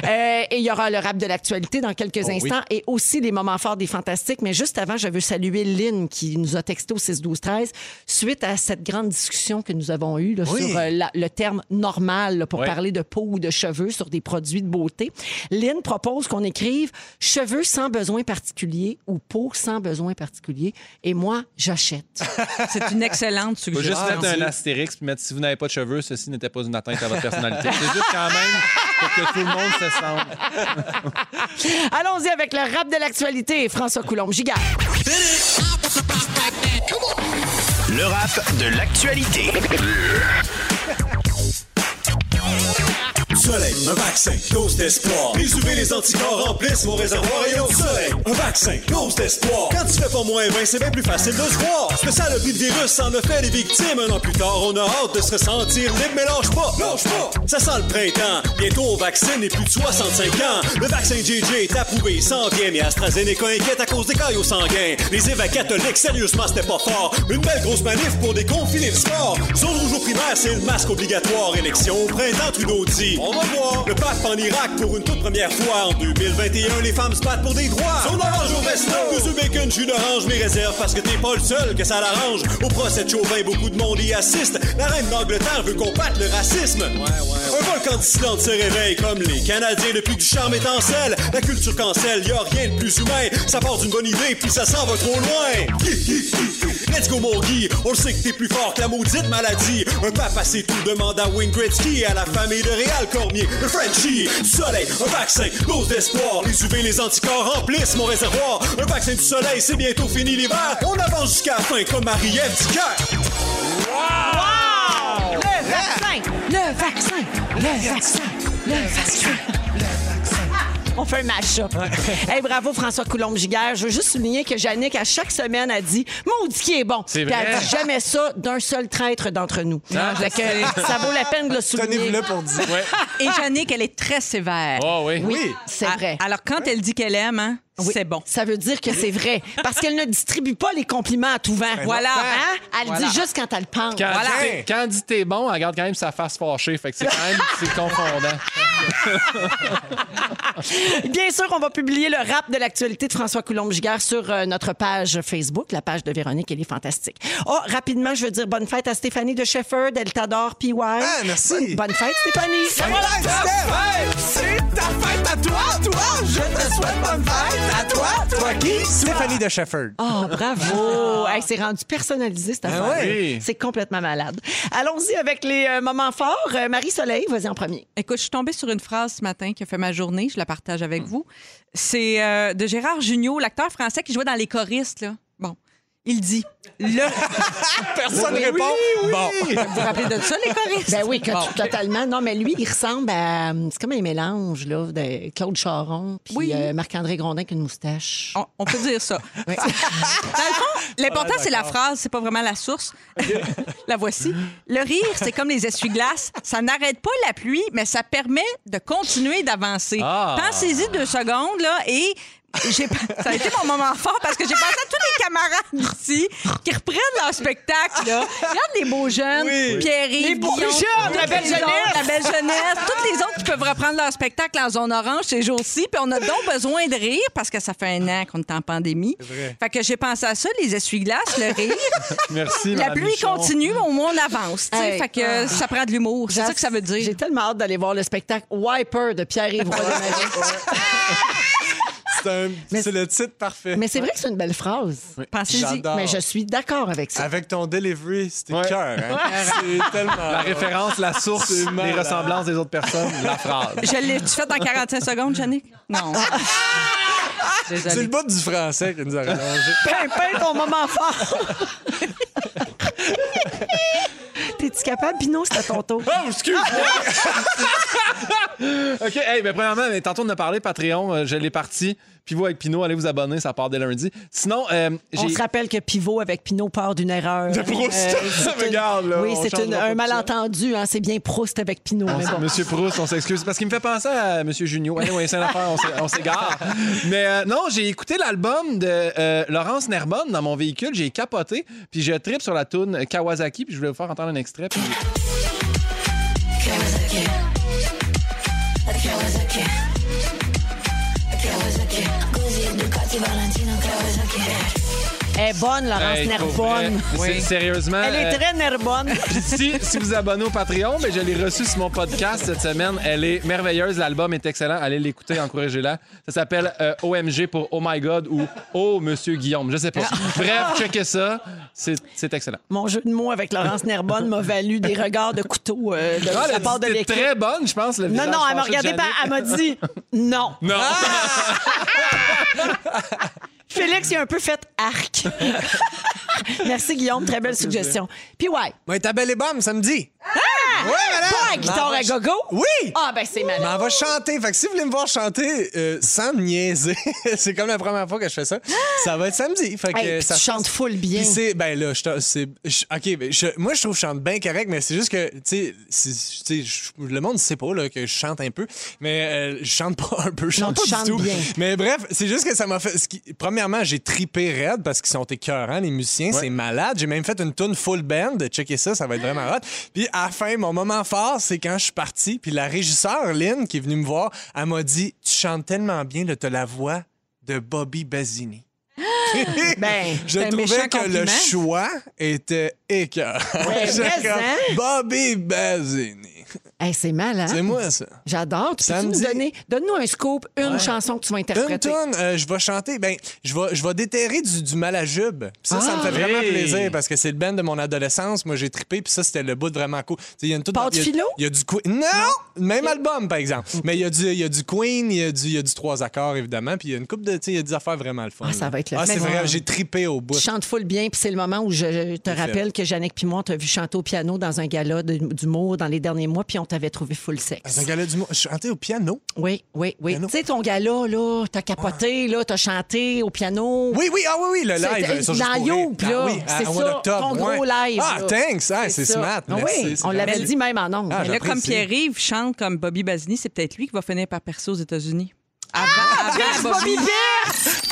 Euh, et il y aura le rap de l'actualité dans quelques Oh oui. instants et aussi les moments forts des Fantastiques. Mais juste avant, je veux saluer Lynn qui nous a texté au 6 12 13 suite à cette grande discussion que nous avons eue là, Oui. sur euh, la- le terme normal là, pour Oui. parler de peau ou de cheveux sur des produits de beauté. Lynn propose qu'on écrive cheveux sans besoin particulier ou peau sans besoin particulier. Et moi, j'achète. [LAUGHS] C'est une excellente Faut juste suggestion. mettre un astérix puis mettre si vous n'avez pas de cheveux, ceci n'était pas une atteinte à votre personnalité. C'est juste quand même pour que tout le monde se sente. [LAUGHS] Allons-y avec le rap de l'actualité. François Coulombe-Gigard. Le rap de l'actualité. Soleil, un vaccin, dose d'espoir. UV, les anticorps remplissent mon réservoir rayon de soleil. Un vaccin, dose d'espoir. Quand tu fais pas moins 20, c'est bien plus facile de se voir. Spécial le de virus en a fait des victimes. Un an plus tard, on a hâte de se ressentir libre, mais lâche pas, lâche pas. Ça sent le printemps. Bientôt, on vaccine les plus de 65 ans. Le vaccin JJ est approuvé, il s'en vient. Mais AstraZeneca inquiète à cause des caillots sanguins. Les évêques catholiques, sérieusement, c'était pas fort. Une belle grosse manif pour déconfiner le sport. Zone rouge au primaire, c'est le masque obligatoire. Élection au printemps, Trudeau dit. Le pape en Irak pour une toute première fois. En 2021, les femmes se battent pour des droits. Zone orange au resto. Deux œufs bacon, jus d'orange, mes réserves parce que t'es pas le seul que ça l'arrange. Au procès de Chauvin, beaucoup de monde y assiste. La reine d'Angleterre veut combattre le racisme. Un volcan d'Islande se réveille comme les Canadiens depuis que du charme est en selle. La culture cancelle, y a rien de plus humain. Ça part d'une bonne idée puis ça s'en va trop loin. Let's go mon on sait que t'es plus fort que la maudite maladie. Un pape assez tout demande à Wayne Gretzky, à la famille de Réal Cormier, le Frenchie, du soleil, un vaccin, dose d'espoir. Les UV, les anticorps remplissent mon réservoir. Un vaccin du soleil, c'est bientôt fini l'hiver. On avance jusqu'à la fin comme Marie-Ève Dicker. Le vaccin! Le vaccin! Le vaccin! Le vaccin! On fait un match-up. Hey, bravo, François Coulombe-Giguère. Je veux juste souligner que Yannick, à chaque semaine, a dit Maudit qui est bon. C'est Puis vrai. Elle dit jamais ça d'un seul traître d'entre nous. Fait que ça vaut la peine de le souligner. Tenez-vous là pour dire. Et Jannick, elle est très sévère. Oh oui. Oui, c'est Ah, vrai. Alors, quand elle dit qu'elle aime, hein, Oui. c'est bon. Ça veut dire que c'est vrai. Parce qu'elle ne distribue pas les compliments à tout vent. Voilà. Hein? Elle Voilà. dit juste quand elle pense. Quand, Voilà. dit t'es- quand elle dit t'es bon, elle garde quand même sa face fâchée. Fait que c'est quand même c'est confondant. [LAUGHS] Bien sûr, on va publier le rap de l'actualité de François Coulombe-Giguère sur euh, notre page Facebook, la page de Véronique, elle est fantastique. Oh, rapidement, je veux dire bonne fête à Stéphanie de Sheffer, elle t'adore, PY. Ah, merci. Bonne fête, Stéphanie. C'est ta fête à toi, toi! Je te souhaite bonne fête à toi, toi qui? Stéphanie de Shefford. Oh, bravo! Hey, c'est rendu personnalisé, cette affaire. ouais. Oui. C'est complètement malade. Allons-y avec les euh, moments forts. Euh, Marie-Soleil, vas-y en premier. Écoute, je suis tombée sur une phrase ce matin qui a fait ma journée. Je la partage avec vous. C'est euh, de Gérard Jugnot, l'acteur français qui jouait dans Les choristes. Là. Il dit... Le... [LAUGHS] Personne ne répond. Bon. Vous vous rappelez de ça, Les choristes? Ben oui, que Bon. tu- totalement. Non, mais lui, il ressemble à. C'est comme un mélange, là, de Claude Charon puis Oui. euh, Marc-André Grondin avec une moustache. On, on peut dire ça. Oui. [LAUGHS] Dans le fond, l'important, c'est la phrase, c'est pas vraiment la source. [LAUGHS] la voici. Le rire, c'est comme les essuie-glaces. Ça n'arrête pas la pluie, mais ça permet de continuer d'avancer. Ah. Pensez-y deux secondes, là, et. Ça a été mon moment fort parce que j'ai pensé à camarades ici qui reprennent leur spectacle. Là. Regarde les beaux jeunes, Pierre-Yves, Les beaux Guillaume, jeunes, la belle jeunesse. autres, la belle jeunesse, toutes les autres qui peuvent reprendre leur spectacle en zone orange ces jours-ci. Puis on a donc besoin de rire parce que ça fait un an qu'on est en pandémie. Fait que j'ai pensé à ça, les essuie-glaces, le rire. Merci. La pluie Michon. continue, mais au moins on avance. tu sais. Hey. Fait que euh, ça prend de l'humour. C'est ça que ça veut dire. J'ai tellement hâte d'aller voir le spectacle Wiper de Pierre-Yves. [LAUGHS] [LAUGHS] C'est le titre parfait. Mais c'est vrai que c'est une belle phrase. Pensez-y. J'adore. Mais je suis d'accord avec ça. Avec ton delivery, c'était Ouais. cœur. Hein? C'est tellement. La référence, la source, les ressemblances des autres personnes, la phrase. Je l'ai-tu fait en 45 secondes, Jannick? Non. C'est le bout du français qui nous a rallongé. Pimpin, ton moment fort. T'es-tu capable, Pinot, c'est à ton tour. Oh, excuse-moi! [LAUGHS] OK, hey, ben, premièrement, mais tantôt on a parlé Patreon, euh, je l'ai parti. Pivot avec Pinot, allez vous abonner, ça part dès lundi. Sinon, euh, On j'ai. se rappelle que Pivot avec Pinot part d'une erreur. De Proust. [LAUGHS] c'est une- Regarde, là, Oui, c'est un malentendu. Hein, c'est bien Proust avec Pinot. mais bon. Monsieur Proust, on s'excuse. Parce qu'il me fait penser à Monsieur Junio. Anyway, c'est une affaire, on s'é- on s'égare. Mais euh, non, j'ai écouté l'album de euh, Laurence Nerbonne dans mon véhicule. J'ai capoté. Puis je tripe sur la tune Kawasaki. Puis je voulais vous faire entendre un extrait. Puis... Kawasaki. Elle est bonne, Laurence Hey, pour vrai, Nerbonne. c'est- Sérieusement. Elle est euh, très Nerbonne. [LAUGHS] Puis si, si vous abonnez au Patreon, ben, je l'ai reçu sur mon podcast cette semaine. Elle est merveilleuse. L'album est excellent. Allez l'écouter, encouragez-la. Ça s'appelle euh, OMG pour Oh My God ou Oh Monsieur Guillaume. Je sais pas. Bref, checkez ça. C'est c'est excellent. Mon jeu de mots avec Laurence Nerbonne m'a valu des regards de couteau euh, de Ah, la elle part de était l'équipe. très bonne, je pense. le Non, visage non, elle m'a de regardé, ben, elle m'a dit non. Non. [LAUGHS] [LAUGHS] Félix, il a un peu fait arc. [LAUGHS] Merci, Guillaume. Très belle suggestion. Puis, ouais. Ouais, ta belle et bonne samedi. Ah! Ouais, madame. Pas à guitare à gogo? Oui! Ah, ben, c'est Mais malade. on va chanter. Fait que si vous voulez me voir chanter euh, sans me niaiser, [LAUGHS] c'est comme la première fois que je fais ça. Ça va être samedi. Fait que Hey, puis ça tu chantes full bien. Puis c'est ben là, je te- c'est je- OK, ben, je- moi je trouve que je chante bien correct, mais c'est juste que tu sais, c'est- tu sais, je- le monde ne sait pas là, que je chante un peu, mais euh, je chante pas un peu, je chante tu pas chantes du tout. bien. Mais bref, c'est juste que ça m'a fait ce qui- premièrement, j'ai tripé raide parce qu'ils sont écœurants les musiciens, c'est malade. J'ai même fait une tune full band, checker ça, ça va être vraiment hot. Puis à la fin, mon moment fort, c'est quand je suis parti, puis la régisseur Lynn qui est venue me voir, elle m'a dit "Tu chantes tellement bien, là, t'as la voix de Bobby Basini." [LAUGHS] Ben, [LAUGHS] je trouvais que le choix était écœurant. Ouais, [LAUGHS] hein? Bobby Basini. Hey, c'est malade. C'est moi, ça. J'adore. Tu peux nous donner, donne-nous un scoop, une chanson que tu vas Une interpréter. tonne, euh, je vais chanter. Ben, je vais, je vais déterrer du, du Malajube. Puis ça, ça me fait vraiment Hey! plaisir parce que c'est le band de mon adolescence. Moi, j'ai trippé. Puis ça, c'était le bout de vraiment cool. Tu sais, Il y a une toute. Pas de il y a- philo? Il y a du Queen. Non! Même album, par exemple. Mais il y, a du, il y a du Queen, il y a du, il y a du trois accords, évidemment. Puis il y a une coupe de. Tu sais, il y a des affaires vraiment le fun. Ah, ça va être le Ah, c'est vrai. J'ai trippé au bout. Tu chantes full bien, puis c'est le moment où je te rappelle que Jannick puis moi, on t'a vu chanter au piano dans un gala d'humour dans les derniers mois, puis on t'avait trouvé full sexe. C'est un gala du mot. Je chantais au piano. Oui, oui, oui. Tu sais, ton gala, là, t'as capoté, là, t'as chanté au piano. Oui, oui, ah oui, oui, le live. dans Youp, là, Ah c'est ça, ton gros live, Ah, thanks. Ah, c'est smart. Ah oui, on l'avait dit même en ondes. Ah, Mais là, comme. Pierre-Yves chante comme Bobby Basini, c'est peut-être lui qui va finir par percer aux États-Unis. Avant, Bobby Bobby. Pierce!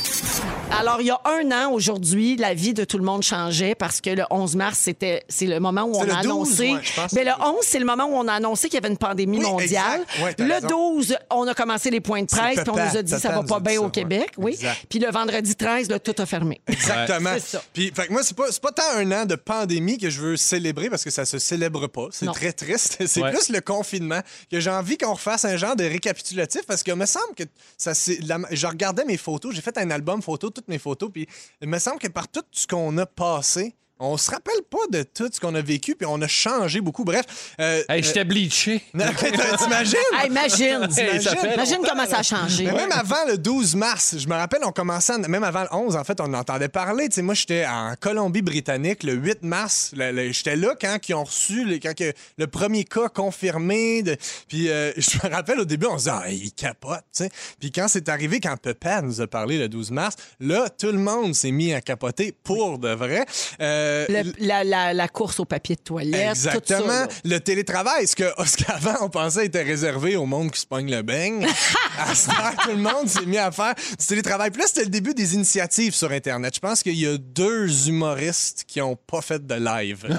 Alors, il y a un an aujourd'hui, la vie de tout le monde changeait parce que le 11 mars, c'était, c'est le moment où on C'est a le 12, annoncé. ouais, que Ben, le c'est le 11, c'est le moment où on a annoncé qu'il y avait une pandémie Oui, mondiale. Ouais, le raison. 12, on a commencé les points de presse, puis on nous a dit ça va pas bien ça, au ouais. Québec. Oui. Puis le vendredi 13, là, tout a fermé. Exactement. C'est ça. Puis, fait que moi, c'est pas, c'est pas tant un an de pandémie que je veux célébrer parce que ça se célèbre pas. C'est très triste. [LAUGHS] C'est Ouais. plus le confinement que j'ai envie qu'on refasse un genre de récapitulatif parce que me semble que ça c'est la- je regardais mes photos, j'ai fait un album photo, mes photos, puis il me semble que par tout ce qu'on a passé, on se rappelle pas de tout ce qu'on a vécu, puis on a changé beaucoup. Bref. euh, Hey, euh, j'étais bleaché. [LAUGHS] T'imagines? Hey, imagine! Hey, ça fait imagine comment ça a changé. Mais même avant le 12 mars, je me rappelle, on commençait, à- même avant le 11, en fait, on entendait parler. Tu sais, moi, j'étais en Colombie-Britannique le 8 mars. J'étais là quand ils ont reçu, le, quand que le premier cas confirmé. de- puis euh, [LAUGHS] je me rappelle, au début, on se disait, ah, il capote, tu sais. Puis quand c'est arrivé, quand Peppa nous a parlé le 12 mars, là, tout le monde s'est mis à capoter pour de vrai. Euh, Le- la, la- la course au papier de toilette, Exactement. tout ça. là. le télétravail, [LAUGHS] ce qu'avant on pensait était réservé au monde qui se pogne le beigne. [LAUGHS] à ce temps, tout le monde s'est mis à faire du télétravail. Puis là, c'était le début des initiatives sur Internet. Je pense qu'il y a deux humoristes qui ont pas fait de live. [LAUGHS]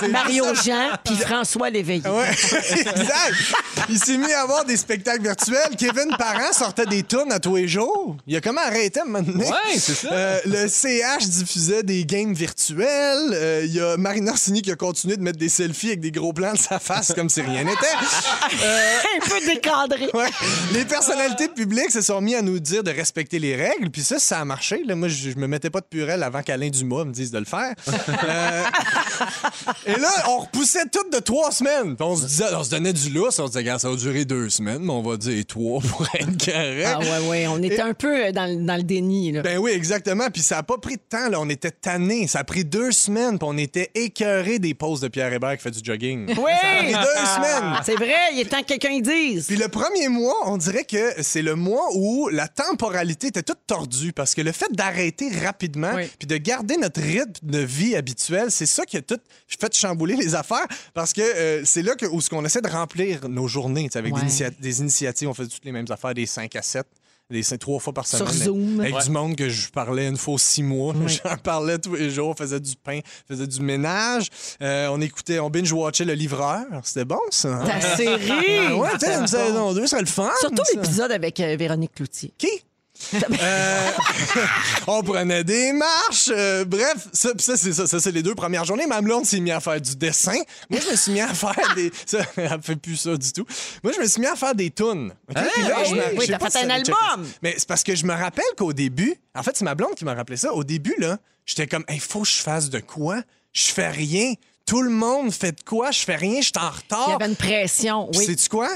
C'est Mario Jean puis François Léveillé. Ouais, exact. Il s'est mis à avoir des spectacles virtuels. Kevin Parent sortait des tunes à tous les jours. Il a comment arrêté à un moment donné. Ouais, c'est ça. Euh, le CH diffusait des games virtuels. Euh, Il y a Marina Orsini qui a continué de mettre des selfies avec des gros plans de sa face comme si rien n'était. [LAUGHS] Un peu décadré. [LAUGHS] Ouais. Les personnalités publiques se sont mis à nous dire de respecter les règles, puis ça, ça a marché. Là, moi, je, je me mettais pas de purelle avant qu'Alain Dumas me dise de le faire. Euh, [LAUGHS] et là, on repoussait tout de trois semaines. Puis on se disait, on se donnait du lousse, on se disait, ça va durer deux semaines, mais on va dire trois pour être correct. Ah ouais, ouais, on était un peu dans, le- dans le déni. Là. Ben oui, exactement. Puis ça a pas pris de temps. Là. On était tannés. Ça a pris pris deux semaines, puis on était écœurés des pauses de Pierre Hébert qui fait du jogging. Oui! Ça a pris deux semaines. C'est vrai, il est temps que quelqu'un dise. Puis le premier mois, on dirait que c'est le mois où la temporalité était toute tordue parce que le fait d'arrêter rapidement Oui. puis de garder notre rythme de vie habituel, c'est ça qui a tout fait chambouler les affaires parce que euh, c'est là que, où ce qu'on essaie de remplir nos journées avec Ouais. des, initia- des initiatives. On fait toutes les mêmes affaires, des 5 à 7. Cinq- trois fois par Sur semaine. Zoom. Avec du monde que je parlais une fois aux six mois. [LAUGHS] J'en parlais tous les jours, on faisait du pain, on faisait du ménage. Euh, on écoutait, on binge-watchait Le Livreur. C'était bon, ça. hein? Ta [LAUGHS] série! Ah ouais, tu sais, une saison 2, serait le fun. Surtout l'épisode avec euh, Véronique Cloutier. Qui? Euh, [LAUGHS] on prenait des marches. euh, bref, ça, ça c'est ça. Ça, c'est les deux premières journées. Ma blonde s'est mis à faire du dessin. Moi, je me suis mis à faire des. [LAUGHS] Ça, [LAUGHS] elle fait plus ça du tout. Moi, je me suis mis à faire des tunes. OK? Puis là, je me- oui, sais t'as pas fait si un album. Mais c'est parce que je me rappelle qu'au début, en fait, c'est ma blonde qui m'a rappelé ça. Au début, là, j'étais comme, il faut que je fasse de quoi? Je fais rien. Tout le monde fait de quoi? Je fais rien, je suis en retard. Il y avait une pression, oui. Sais-tu quoi?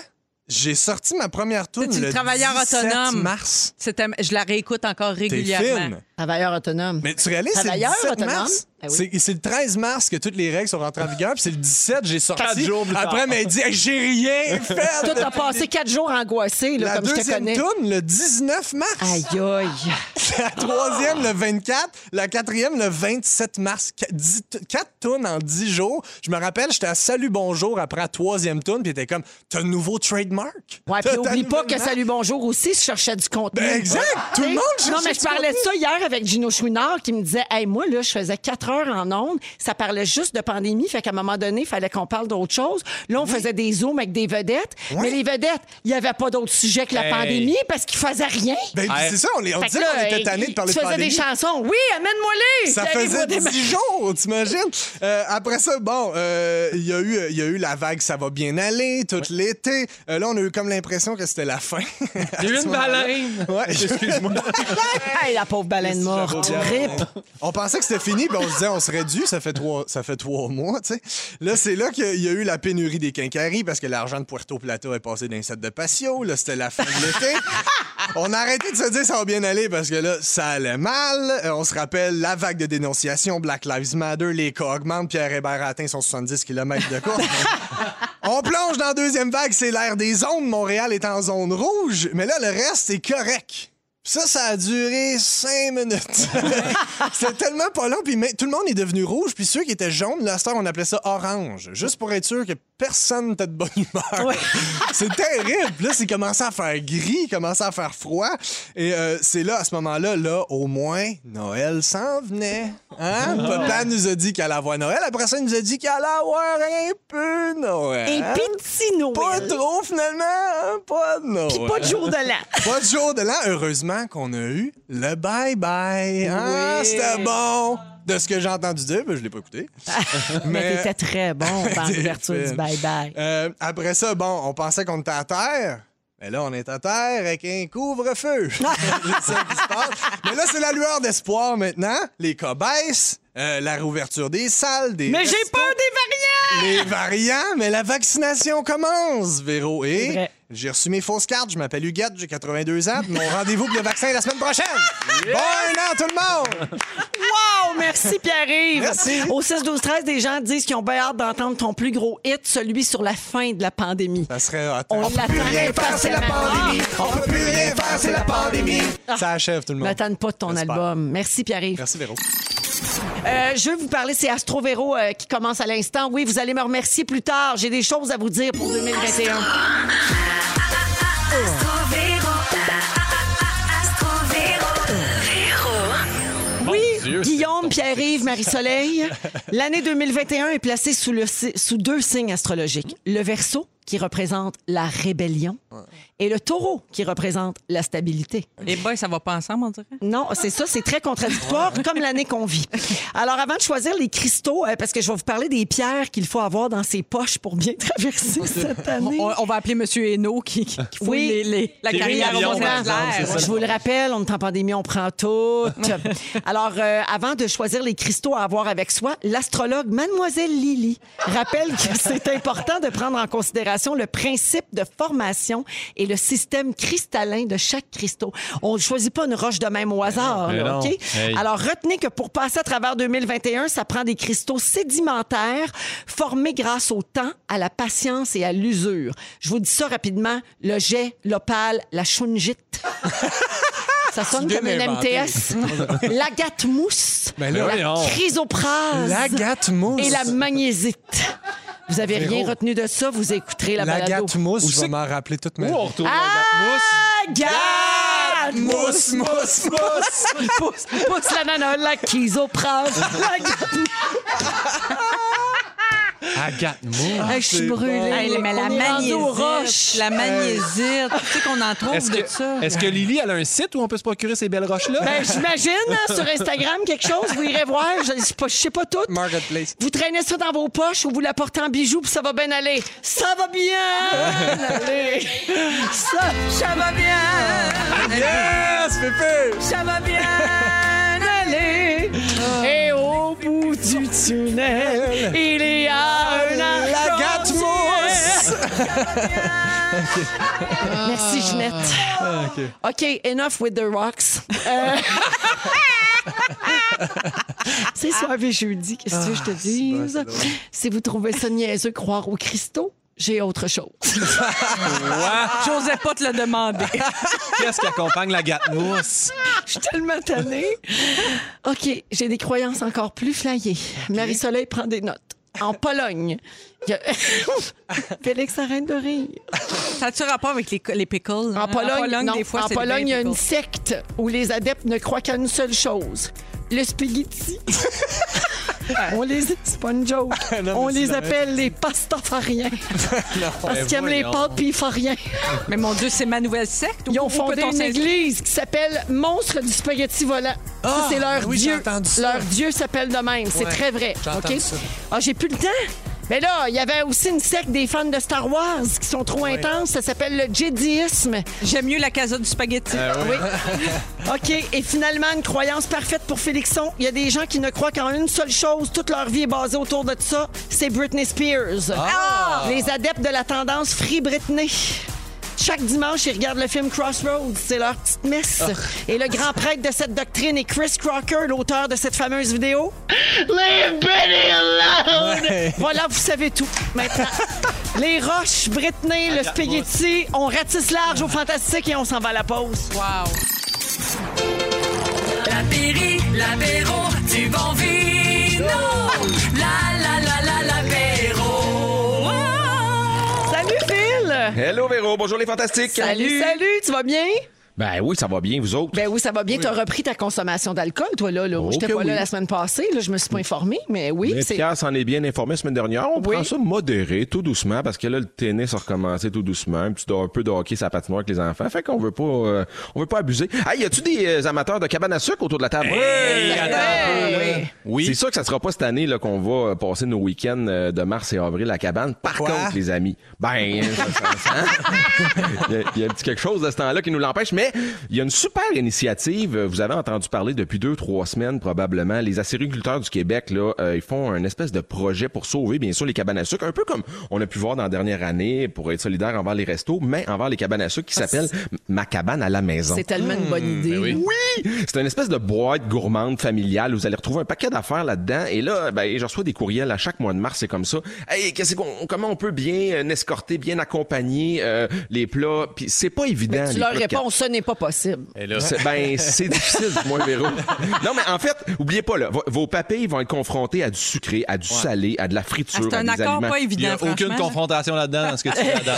J'ai sorti ma première tune C'est-tu le le travailleur 17 autonome? mars. C'était- Je la réécoute encore T'es régulièrement. fine. Travailleur autonome. Mais tu réalises, c'est le Travailleur 17 autonome? mars? Ah oui. C'est le 13 mars que toutes les règles sont rentrées en vigueur, puis c'est le 17, j'ai sorti. Quatre jours plus tard. Après, elle m'a dit, Hey, j'ai rien [LAUGHS] fait. Toi, t'as passé quatre jours angoissé, là, La comme je te deuxième connais. tourne, le 19 mars. Aïe, aïe. [LAUGHS] La troisième, le 24. La quatrième, le 27 mars. Qu- dix- Quatre tunes en 10 jours. Je me rappelle, j'étais à Salut Bonjour après la troisième tune, puis était comme, t'as un nouveau trademark? Ouais, puis oublie pas que. Salut Bonjour aussi, je cherchais du contenu. Ben, exact. Tout le monde Non, cherchait mais je parlais de ça hier avec Gino Chouinard qui me disait Hey, moi, là, je faisais quatre heures en ondes. Ça parlait juste de pandémie. Fait qu'à un moment donné, il fallait qu'on parle d'autre chose. Là, on faisait des zooms avec des vedettes. Mais les vedettes, il n'y avait pas d'autre sujet que la Hey. pandémie parce qu'ils faisaient rien. Ben, c'est ça, on, on disait là, qu'on était tannés de parler tu de faisais pandémie. des chansons. Oui, amène-moi les. Ça faisait arrive-moi des- 10 jours, t'imagines? Euh, après ça, bon, euh, il y, a eu- il y a eu la vague Ça va bien aller, tout l'été. Euh, là, on a eu comme l'impression que c'était la fin. Il y a eu une baleine. Ouais. Excuse-moi. [LAUGHS] Hey, la pauvre baleine morte. Rip. On pensait que c'était fini, puis on se disait on serait dû, ça fait trois, ça fait trois mois, tu sais. Là, c'est là qu'il y a eu la pénurie des quincailleries parce que l'argent de Puerto Plata est passé d'un set de patio. Là, c'était la fin de l'été. [LAUGHS] On a arrêté de se dire ça va bien aller parce que là, ça allait mal. Euh, on se rappelle la vague de dénonciation, Black Lives Matter, les cas augmentent, Pierre Hébert a atteint son 70 km de course. [LAUGHS] On plonge dans la deuxième vague, c'est l'ère des zones. Montréal est en zone rouge, mais là, le reste est correct. Ça, ça a duré cinq minutes. [LAUGHS] C'était tellement pas long, puis tout le monde est devenu rouge, puis ceux qui étaient jaunes, heure, on appelait ça orange, juste pour être sûr que personne n'était de bonne humeur. [LAUGHS] c'est terrible. Puis Là, c'est commencé à faire gris, commencé à faire froid, et euh, c'est là, à ce moment-là, là, au moins, Noël s'en venait. Hein? Papa nous a dit qu'elle allait avoir Noël, après ça, il nous a dit qu'elle allait avoir un peu Noël. Un petit Noël. Pas trop, finalement, hein? pas de Noël. Puis pas de jour de l'an. Pas de jour de l'an, heureusement qu'on a eu le bye-bye. Ah, Oui. c'était bon. De ce que j'ai entendu dire, ben, je l'ai pas écouté. [LAUGHS] Mais t'étais très bon [LAUGHS] T'es l'ouverture du bye-bye. Euh, après ça, bon, on pensait qu'on était à terre. Mais là, on est à terre avec un couvre-feu. [LAUGHS] c'est ça qui se passe. Mais là, c'est la lueur d'espoir maintenant. Les cas baissent. euh, la réouverture des salles, des Mais j'ai restos. peur des variants! Les variants, mais la vaccination commence, Véro. C'est Et vrai. J'ai reçu mes fausses cartes. Je m'appelle Huguette, j'ai 82 ans. Mon rendez-vous pour le vaccin est la semaine prochaine. [LAUGHS] Bon an, tout le monde! Wow! Merci, Pierre-Yves. Merci. Au 6-12-13, des gens disent qu'ils ont bien hâte d'entendre ton plus gros hit, celui sur la fin de la pandémie. Ça serait hot. On peut l'attend plus rien faire, c'est la pandémie. On peut plus rien faire, c'est la pandémie. Ça achève, tout le monde. N'attends pas de ton album. Merci, Pierre-Yves. Merci, Véro. Euh, je veux vous parler, c'est Astro Véro euh, qui commence à l'instant. Oui, vous allez me remercier plus tard. J'ai des choses à vous dire pour 2021. Oui, Dieu, Guillaume, Pierre-Yves, Marie-Soleil. [LAUGHS] L'année 2021 est placée sous, le, sous deux signes astrologiques. Le Verseau, qui représente la rébellion, et le Taureau, qui représente la stabilité. Les boys, ça va pas ensemble, on dirait? Non, c'est ça, c'est très contradictoire, comme l'année qu'on vit. Alors, avant de choisir les cristaux, euh, parce que je vais vous parler des pierres qu'il faut avoir dans ses poches pour bien traverser [LAUGHS] cette année. On, on va appeler M. Hainaut qui, qui, qui fouille Oui. les, les- la carrière. Je vous le rappelle, on est en pandémie, on prend tout. [LAUGHS] Alors, euh, avant de choisir les cristaux à avoir avec soi, l'astrologue Mademoiselle Lily rappelle que c'est important de prendre en considération le principe de formation et le système cristallin de chaque cristaux. On ne choisit pas une roche de même au hasard, Mais là, non. OK? Hey. Alors, retenez que pour passer à travers 2021, ça prend des cristaux sédimentaires formés grâce au temps, à la patience et à l'usure. Je vous dis ça rapidement. Le jet, l'opale, la chungite. [LAUGHS] Ça sonne comme une. MTS. L'agate [LAUGHS] mousse. Ben la là, voyons. chrysoprase. L'agate mousse. Et la magnésite. Vous avez rien retenu de ça, vous écouterez la balado. L'agate mousse, je vais m'en rappeler toute ma Où vie. on retrouve Agate Mousse, mousse, mousse. [LAUGHS] Pousse, pousse la nana, la chrysoprase. L'agate Agathe Mousse. Hey, je suis brûlée. Hey, mais la magnésie. La magnésie. Tu sais qu'on en trouve Est-ce de que, ça. est-ce que Lily, elle a un site où on peut se procurer ces belles roches-là? Ben, j'imagine, hein, sur Instagram, quelque chose, vous irez voir. Je ne sais pas, je sais pas tout. Marketplace. Vous traînez ça dans vos poches ou vous la portez en bijoux, puis ça va bien aller. Ça va bien aller. Ça, ça va bien. Yes, Pépé! Ça va bien aller. Et au bout du tunnel, il y a un L'agate mousse! Merci, Ginette. OK, enough with the rocks. Euh, [LAUGHS] C'est soir et jeudi, qu'est-ce que je te dise? Si vous trouvez ça niaiseux, croire aux cristaux, j'ai autre chose. [LAUGHS] J'osais pas te le demander. [LAUGHS] Qu'est-ce qui accompagne l'Agathe Mousse? Je suis tellement tannée. OK, j'ai des croyances encore plus flyées. Marie-Soleil prend des notes. En Pologne, il y a... [LAUGHS] Félix arrête de rire. Ça a-tu rapport avec les, les pickles? En hein? Pologne, non. des fois, en Pologne, il y a une secte où les adeptes ne croient qu'à une seule chose. Le spaghetti. On les... C'est pas une joke. [LAUGHS] Non, On mais les c'est appelle les pastafariens. [LAUGHS] Parce qu'ils aiment les voyons. pâtes puis ils font rien. Mais mon Dieu, c'est ma nouvelle secte? Ils ont fondé une église qui s'appelle Monstre du spaghetti volant. Ça, Ah, c'est leur oui, j'ai dieu. entendu ça. Leur dieu s'appelle de même. C'est Ouais, très vrai. j'ai OK? entendu ça. Ah, j'ai plus le temps? Mais là, il y avait aussi une secte des fans de Star Wars qui sont trop intenses. Ça s'appelle le Jediisme. J'aime mieux la casa du spaghetti. Oui. OK. Et finalement, une croyance parfaite pour Félixon. Il y a des gens qui ne croient qu'en une seule chose. Toute leur vie est basée autour de ça. C'est Britney Spears. Ah! Les adeptes de la tendance Free Britney. Chaque dimanche, ils regardent le film Crossroads. C'est leur petite messe. Ah. Et le grand prêtre de cette doctrine est Chris Crocker, l'auteur de cette fameuse vidéo. Ouais. Voilà, vous savez tout maintenant. [LAUGHS] Les roches, Britney, le spaghetti, on ratisse large au fantastique et on s'en va à la pause. Wow. L'apéri, l'apéro, du bon vino. Hello Véro, bonjour les fantastiques. Salut, salut, tu vas bien? Ben oui, ça va bien, vous autres. Ben oui, ça va bien. Tu as repris ta consommation d'alcool, toi, là. là. Oh J'étais pas là oui. la semaine passée. Là, je me suis pas informée, mais oui. Mais c'est... Pierre s'en est bien informé la semaine dernière. On Oui. prend ça modéré, tout doucement, parce que là, le tennis a recommencé tout doucement. Un petit un peu de hockey la patinoire avec les enfants. Fait qu'on veut pas, euh, on veut pas abuser. Hey, y a-tu des euh, amateurs de cabane à sucre autour de la table? Hey! Oui. C'est sûr que ça sera pas cette année là, qu'on va euh, passer nos week-ends de mars et avril à la cabane. Par Quoi? contre, les amis, ben, ça, ça sent. [LAUGHS] il, y a, il y a un petit quelque chose de ce temps-là qui nous l'empêche, mais il y a une super initiative. Vous avez entendu parler depuis deux, trois semaines probablement. Les acériculteurs du Québec, là, euh, ils font un espèce de projet pour sauver, bien sûr, les cabanes à sucre, un peu comme on a pu voir dans la dernière année pour être solidaire envers les restos, mais envers les cabanes à sucre qui s'appelle Ma cabane à la maison. C'est tellement une Hmm, bonne idée. ben oui. Oui! C'est une espèce de boîte gourmande familiale. où Vous allez retrouver un paquet d'affaires là-dedans. Et là, ben, je reçois des courriels à chaque mois de mars. C'est comme ça. Hey, qu'est-ce qu'on, comment on peut bien euh, escorter, bien accompagner euh, les plats? Puis c'est pas évident. Tu leur réponds, n'est pas possible. C'est- Ben, c'est difficile, [LAUGHS] moi, Véro. Non, mais en fait, oubliez pas, là, vos, papilles vont être confrontés à du sucré, à du salé, à de la friture, Ah, c'est à un des accord aliments. pas il n'y évident, a aucune là. confrontation là-dedans dans ce que tu fais là-dedans.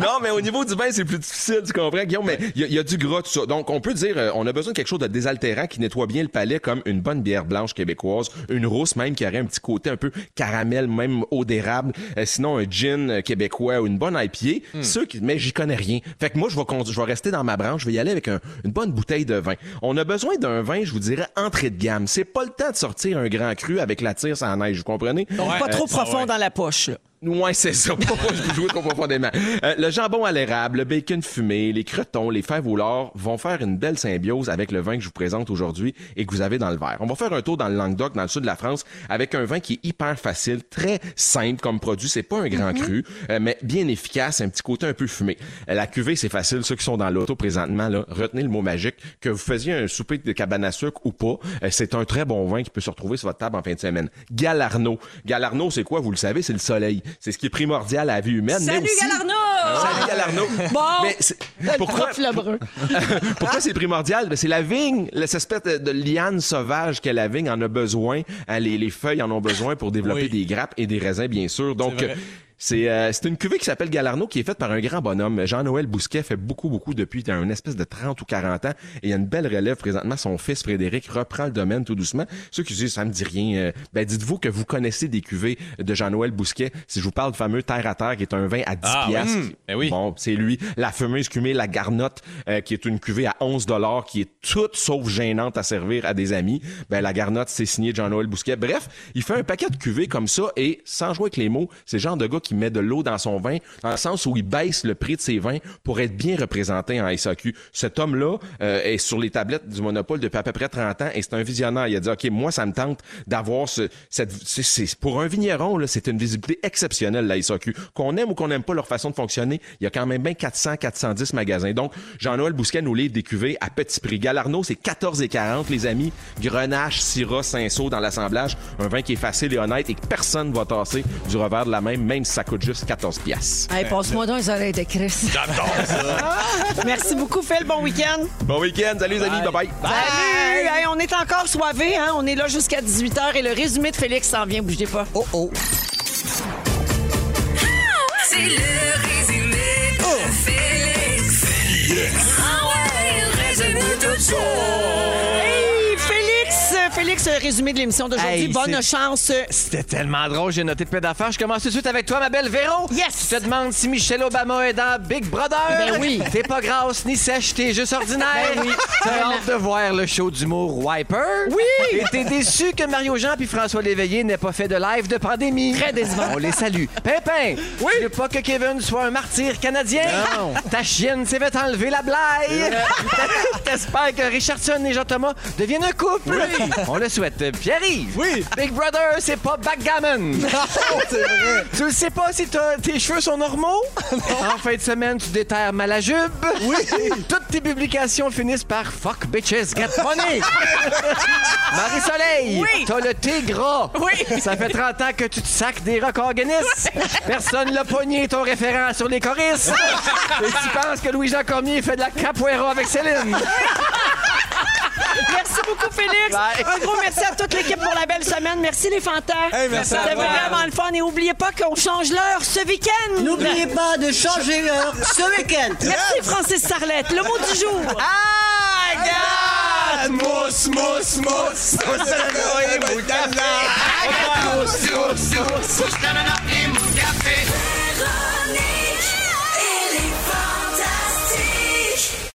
[LAUGHS] non, mais au niveau du vin, c'est plus difficile, tu comprends, Guillaume? Mais il y, a- il y a du gras, tout ça. Donc, on peut dire, euh, on a besoin de quelque chose de désaltérant qui nettoie bien le palais, comme une bonne bière blanche québécoise, une rousse même qui aurait un petit côté un peu caramel, même eau d'érable. Euh, sinon, un gin euh, québécois ou une bonne IPA. Ceux qui, mais j'y connais rien. Fait que moi, je vais, con- je vais rester dans ma branche. Je vais y aller avec un- une bonne bouteille de vin. On a besoin d'un vin, je vous dirais, entrée de gamme. C'est pas le temps de sortir un grand cru avec la tire sans neige, vous comprenez? Donc, pas trop profond dans la poche. là. Ouais, c'est ça. Pas [LAUGHS] pour jouer trop profondément. Euh, le jambon à l'érable, le bacon fumé, les crotons, les fèves au lard vont faire une belle symbiose avec le vin que je vous présente aujourd'hui et que vous avez dans le verre. On va faire un tour dans le Languedoc, dans le sud de la France, avec un vin qui est hyper facile, très simple comme produit. C'est pas un grand cru, euh, mais bien efficace, un petit côté un peu fumé. Euh, la cuvée, c'est facile. Ceux qui sont dans l'auto présentement, là, retenez le mot magique. Que vous faisiez un souper de cabane à sucre ou pas, c'est un très bon vin qui peut se retrouver sur votre table en fin de semaine. Galarno. Galarno, c'est quoi? Vous le savez, c'est le soleil. C'est ce qui est primordial à la vie humaine. mais Salut, aussi- Galarno! Salut Galarno. Bon. Mais pourquoi, [LAUGHS] pourquoi c'est primordial? Ben, c'est la vigne, cette espèce de, de liane sauvage que la vigne en a besoin. Hein, les, les feuilles en ont besoin pour développer Oui. des grappes et des raisins, bien sûr. Donc, C'est euh, c'est une cuvée qui s'appelle Galarno qui est faite par un grand bonhomme. Jean-Noël Bousquet fait beaucoup, beaucoup depuis un espèce de 30 ou 40 ans. Et il y a une belle relève présentement. Son fils Frédéric reprend le domaine tout doucement. Ceux qui disent ça me dit rien, euh, ben dites-vous que vous connaissez des cuvées de Jean-Noël Bousquet. Si je vous parle du fameux Terre à Terre qui est un vin à 10 Ah, piastres. Mm. Ben oui. Bon, c'est lui. La fameuse cuvée La Garnotte, euh, qui est une cuvée à 11 dollars, qui est toute sauf gênante à servir à des amis. Ben, la Garnotte, c'est signé Jean-Noël Bousquet. Bref, il fait un paquet de cuvées comme ça et sans jouer avec les mots, c'est le genre de gars qui met de l'eau dans son vin, dans le sens où il baisse le prix de ses vins pour être bien représenté en SAQ. Cet homme-là euh, est sur les tablettes du Monopole depuis à peu près 30 ans et c'est un visionnaire. Il a dit, OK, moi, ça me tente d'avoir ce, cette, pour un vigneron, là, c'est une visibilité exceptionnelle, la SAQ. Qu'on aime ou qu'on n'aime pas leur façon de fonctionner, il y a quand même bien 400, 410 magasins. Donc, Jean-Noël Bousquet nous livre des cuvées à petit prix. Galarno, c'est 14,40, les amis. Grenache, Syrah, Cinsault dans l'assemblage. Un vin qui est facile et honnête et que personne ne va tasser du revers de la même, même si ça coûte juste 14 piastres. Hey, passe-moi donc les oreilles de Chris. [LAUGHS] Merci beaucoup, Phil. Bon week-end. Bon week-end, salut les amis, bye bye. Salut! Hey, on est encore soivés, hein? On est là jusqu'à 18h et le résumé de Félix s'en vient. Bougez pas. Oh oh. C'est le résumé de Félix. Ah ouais, il résume tout ça. Félix, euh, résumé de l'émission d'aujourd'hui. Hey, Bonne chance. C'était tellement drôle, j'ai noté de d'affaires. Je commence tout de suite avec toi, ma belle Véro. Yes! Je te demande si Michelle Obama est dans Big Brother. Ben oui. T'es pas grasse ni sèche, t'es juste ordinaire. Ben oui. T'as hâte de voir le show d'humour Wiper. Oui. Et t'es déçu que Mario Jean puis François Léveillé n'aient pas fait de live de pandémie. Très décevant. On les salue. Pimpin. Oui. Tu veux pas que Kevin soit un martyr canadien. Non. Ta chienne s'est fait enlever la blague. [LAUGHS] T'espères que Richardson et Jean-Thomas deviennent un couple. On le souhaite. Pierre-Yves. Oui. Big Brother, c'est pas backgammon. [LAUGHS] c'est vrai. Tu le sais pas si t'as- tes cheveux sont normaux? [LAUGHS] En fin de semaine, tu déterres mal la jupe. Oui. [LAUGHS] Toutes tes publications finissent par fuck bitches, get money. Marie-Soleil, Oui. t'as le thé gras. Oui. Ça fait 30 ans que tu te sacs des records Guinness. Personne l'a pogné ton référent sur les choristes. Et tu penses que Louis-Jean Cormier fait de la capoeira avec Céline. Merci beaucoup, Félix. Bye. Un gros merci à toute l'équipe pour la belle semaine. Merci, les fantas. Hey, merci à C'était vraiment le fun. Et n'oubliez pas qu'on change l'heure ce week-end. N'oubliez pas de changer l'heure ce week-end. Merci, Francis Sarlette. Le mot du jour. Ah, Mousse, mousse, mousse. Mousse, mousse, mousse. Mousse, mousse, mousse.